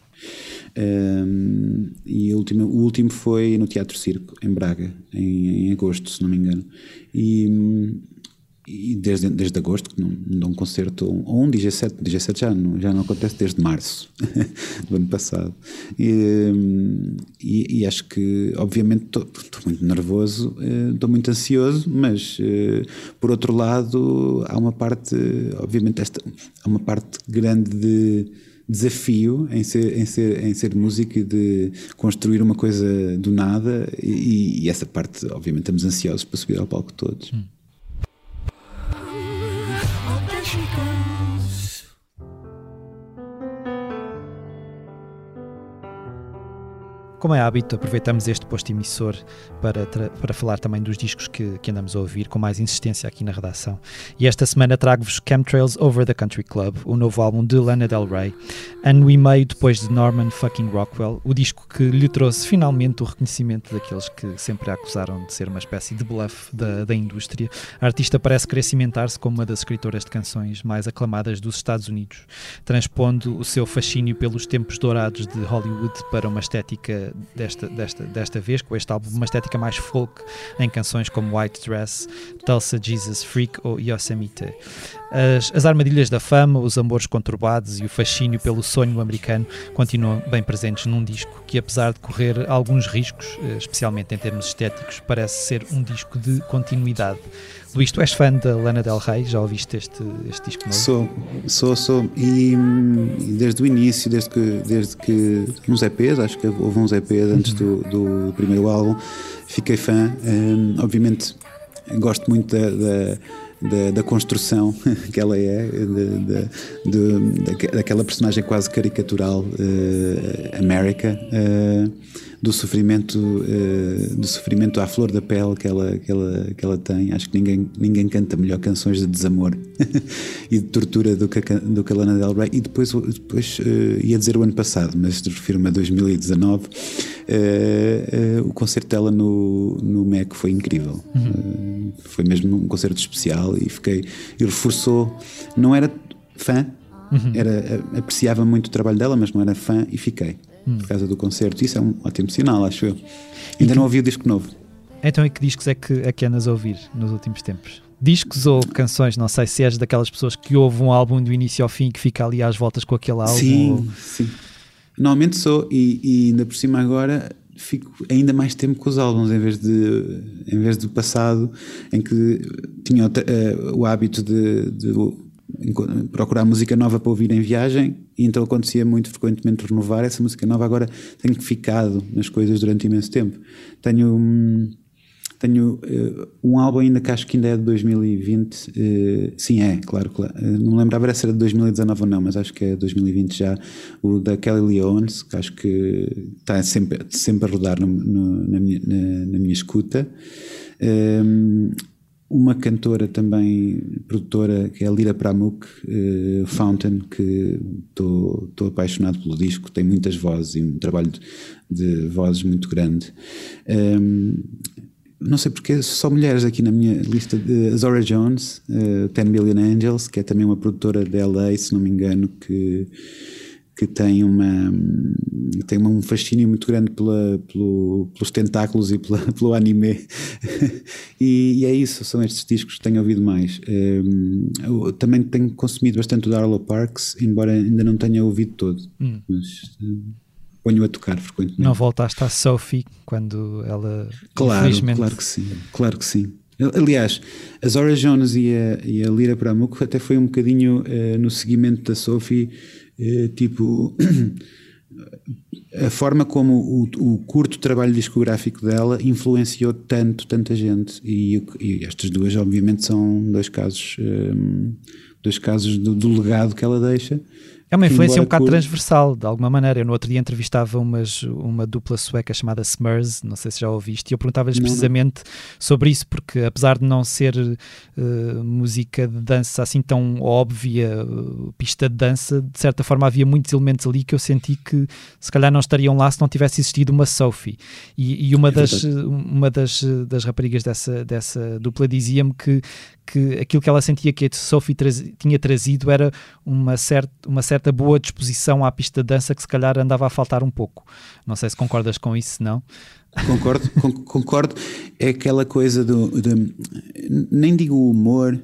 B: Um, e o último, o último foi no Teatro Circo, em Braga, em, em agosto, se não me engano. E, e desde, desde agosto que não, não dou um concerto, ou um DJ 7, DJ 7 já não, já não acontece desde março do ano passado. E, e, e acho que, obviamente, estou muito nervoso, estou muito ansioso, mas eh, por outro lado, há uma parte, obviamente, esta, há uma parte grande de desafio em ser, em ser, em ser músico e de construir uma coisa do nada, e, e essa parte, obviamente, estamos ansiosos para subir ao palco todos. Hum.
A: Como é hábito, aproveitamos este posto emissor para, para falar também dos discos que, que, andamos a ouvir com mais insistência aqui na redação. E esta semana trago-vos Chemtrails Over the Country Club, o novo álbum de Lana Del Rey, ano e meio depois de Norman fucking Rockwell, o disco que lhe trouxe finalmente o reconhecimento daqueles que sempre a acusaram de ser uma espécie de bluff da, da indústria. A artista parece querer cimentar-se como uma das escritoras de canções mais aclamadas dos Estados Unidos, transpondo o seu fascínio pelos tempos dourados de Hollywood para uma estética desta, desta, desta vez, com este álbum, uma estética mais folk em canções como White Dress, Tulsa Jesus Freak ou Yosemite. As, as armadilhas da fama, os amores conturbados e o fascínio pelo sonho americano continuam bem presentes num disco que, apesar de correr alguns riscos, eh, especialmente em termos estéticos, parece ser um disco de continuidade. Luís, tu és fã da Lana Del Rey? Já ouviste este, este disco novo?
B: Sou, sou, sou. E, desde o início, desde que, desde que uns EPs, acho que houve uns EPs antes do, do primeiro álbum, fiquei fã. Um, obviamente, gosto muito da, da da, da, construção que ela é, de, de, de, daquela personagem quase caricatural uh, América, uh, do sofrimento, uh, do sofrimento à flor da pele que ela, que ela, que ela tem. Acho que ninguém, ninguém canta melhor canções de desamor e de tortura do que, a, do que a Lana Del Rey. E depois, depois ia dizer o ano passado, mas refiro-me a 2019. o concerto dela no, no MEC foi incrível. Uhum. foi mesmo um concerto especial e fiquei e reforçou. Não era fã, uhum. era, apreciava muito o trabalho dela, mas não era fã e fiquei uhum. por causa do concerto. Isso é um ótimo sinal, acho eu. Ainda que, não ouvi o disco novo.
A: Então, e que discos é que, é que andas a ouvir nos últimos tempos? Discos ou canções? Não sei se és daquelas pessoas que ouvem um álbum do início ao fim que fica ali às voltas com aquele álbum.
B: Sim,
A: ou...
B: sim. Normalmente sou, e, e ainda por cima agora fico ainda mais tempo com os álbuns em vez de em vez do passado em que tinha uh, o hábito de, de, procurar música nova para ouvir em viagem e então acontecia muito frequentemente renovar essa música nova agora tenho ficado nas coisas durante imenso tempo tenho hum, tenho uh, um álbum ainda que acho que ainda é de 2020. Uh, eh, sim, é, claro, claro. Uh, não me lembrava se era de 2019 ou não, mas acho que é 2020 já. O da Kelly Leones, que acho que está sempre, sempre a rodar no, no, na, minha, na, na, minha escuta. Um, uma cantora também, produtora, que é a Lira Pramuk, uh, Fountain, que estou apaixonado pelo disco, tem muitas vozes e um trabalho de, de vozes muito grande. Um, não sei porque só mulheres aqui na minha lista de Zora Jones, uh, 10 Million Angels, que é também uma produtora de LA, se não me engano, que que tem uma tem um fascínio muito grande pela, pelo, pelos tentáculos e pela, pelo anime. E, e, é isso, são estes discos que tenho ouvido mais. Um, também tenho consumido bastante o Darlow Parks embora ainda não tenha ouvido todo hum. mas uh, ponho a tocar frequentemente.
A: Não voltaste à Sophie quando ela
B: claro, claro que sim claro que sim. Aliás, a Zora Jones e a, e a Lira Pramuco até foi um bocadinho uh, no seguimento da Sophie tipo a forma como o, o, curto trabalho discográfico dela influenciou tanto, tanta gente. E, e estas duas, obviamente, são dois casos, um, dois casos do, do, legado que ela deixa.
A: É uma influência um bocado transversal, de alguma maneira. Eu no outro dia entrevistava umas, uma dupla sueca chamada Smurs, não sei se já ouviste, e eu perguntava-lhes precisamente não. sobre isso, porque apesar de não ser uh, música de dança assim tão óbvia, uh, pista de dança, de certa forma havia muitos elementos ali que eu senti que se calhar não estariam lá se não tivesse existido uma Sophie. E, e uma, é das, uma das, das raparigas dessa, dessa dupla dizia-me que que aquilo que ela sentia que a Sophie tinha trazido era uma, certa uma certa boa disposição à pista de dança que se calhar andava a faltar um pouco. Não sei se concordas com isso, não?
B: Concordo, concordo. É aquela coisa do. De, nem digo o humor.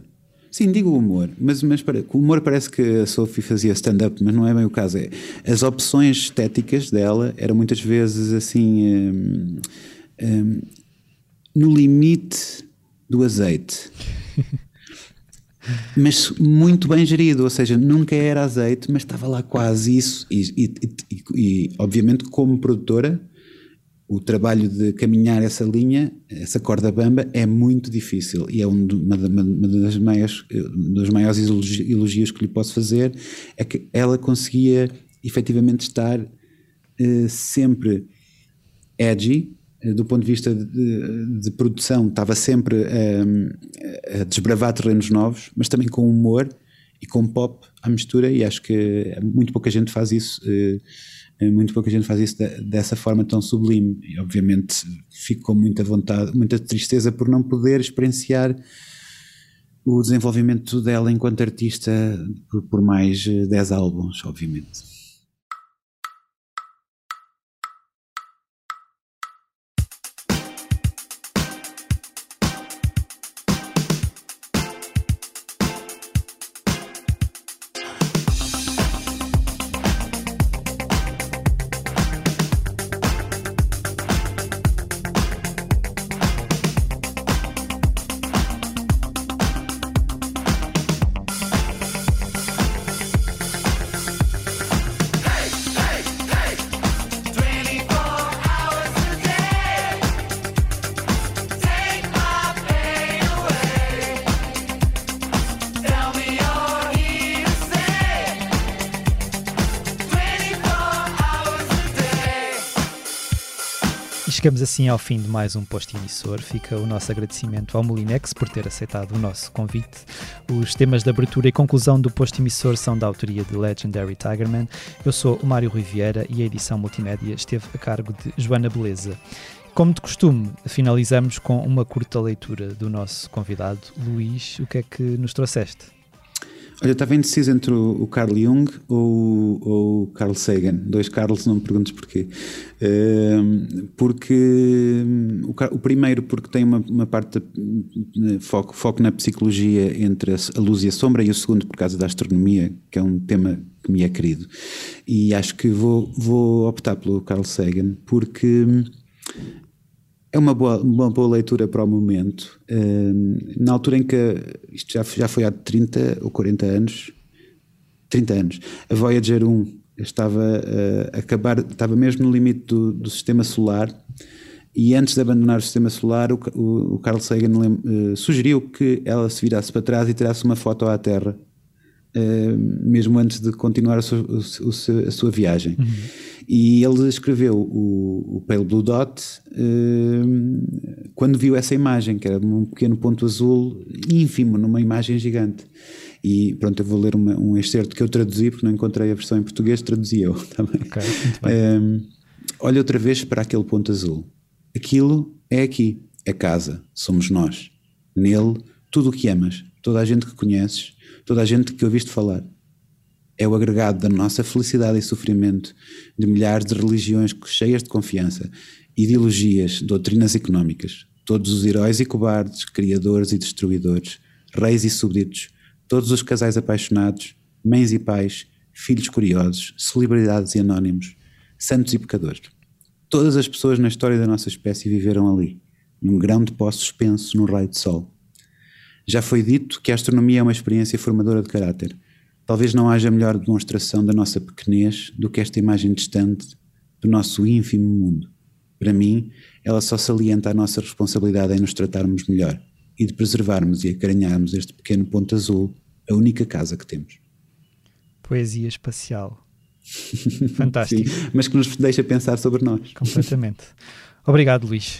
B: Sim, digo o humor, mas, mas para, o humor parece que a Sophie fazia stand-up, mas não é bem o caso. É, as opções estéticas dela eram muitas vezes assim. Hum, hum, no limite do azeite. mas muito bem gerido, ou seja, nunca era azeite, mas estava lá quase isso. E, e, e, e, obviamente, como produtora, o trabalho de caminhar essa linha, essa corda bamba, é muito difícil e é uma, uma, uma das maiores, dos maiores elogios que lhe posso fazer é que ela conseguia efetivamente estar uh, sempre edgy, do ponto de vista de, de produção, estava sempre a, a, desbravar terrenos novos, mas também com humor e com pop à mistura, e acho que muito pouca gente faz isso. Eh, eh, muito pouca gente faz isso dessa forma tão sublime. E obviamente fico com muita vontade, muita tristeza por não poder experienciar o desenvolvimento dela enquanto artista por, por mais 10 álbuns, obviamente.
A: Chegamos assim ao fim de mais um posto emissor. Fica o nosso agradecimento ao Molinex por ter aceitado o nosso convite. Os temas de abertura e conclusão do posto emissor são da autoria de Legendary Tigerman. Eu sou o Mário Riviera e a edição multimédia esteve a cargo de Joana Beleza. Como de costume, finalizamos com uma curta leitura do nosso convidado, Luís. O que é que nos trouxeste?
B: Olha, estava indeciso entre o, Carl Jung ou, ou o Carl Sagan. Dois Carlos, não me perguntes porquê. Uh, porque hum, o, o, primeiro, porque tem uma, uma parte de foco, foco na psicologia entre a, a, luz e a sombra, e o segundo, por causa da astronomia, que é um tema que me é querido. E acho que vou, vou optar pelo Carl Sagan, porque hum, é uma boa, uma boa leitura para o momento. Uh, na altura em que isto já, já foi há 30 ou 40 anos, 30 anos, a Voyager 1 estava uh, a acabar, estava mesmo no limite do, do, sistema solar. E antes de abandonar o sistema solar, o, o, o Carl Sagan uh, sugeriu que ela se virasse para trás e tirasse uma foto à Terra, uh, mesmo antes de continuar a sua, a sua viagem. Uhum. E ele escreveu o, o Pale Blue Dot uh, quando viu essa imagem, que era um pequeno ponto azul ínfimo numa imagem gigante. E pronto, eu vou ler uma, um excerto que eu traduzi, porque não encontrei a versão em português, traduzi eu também.
A: Okay, muito bem.
B: olha outra vez para aquele ponto azul. Aquilo é aqui, é casa, somos nós. Nele, tudo o que amas, toda a gente que conheces, toda a gente que ouviste falar. É o agregado da nossa felicidade e sofrimento de milhares de religiões cheias de confiança, ideologias, doutrinas económicas, todos os heróis e cobardes, criadores e destruidores, reis e súbditos, todos os casais apaixonados, mães e pais, filhos curiosos, celebridades e anónimos, santos e pecadores. Todas as pessoas na história da nossa espécie viveram ali, num grão de pó suspenso no raio de sol. Já foi dito que a astronomia é uma experiência formadora de caráter. Talvez não haja melhor demonstração da nossa pequenez do que esta imagem distante do nosso ínfimo mundo. Para mim, ela só salienta a nossa responsabilidade em nos tratarmos melhor e de preservarmos e acarinharmos este pequeno ponto azul, a única casa que temos.
A: Poesia espacial. Fantástico.
B: Sim, mas que nos deixa pensar sobre nós.
A: Completamente. Obrigado, Luís.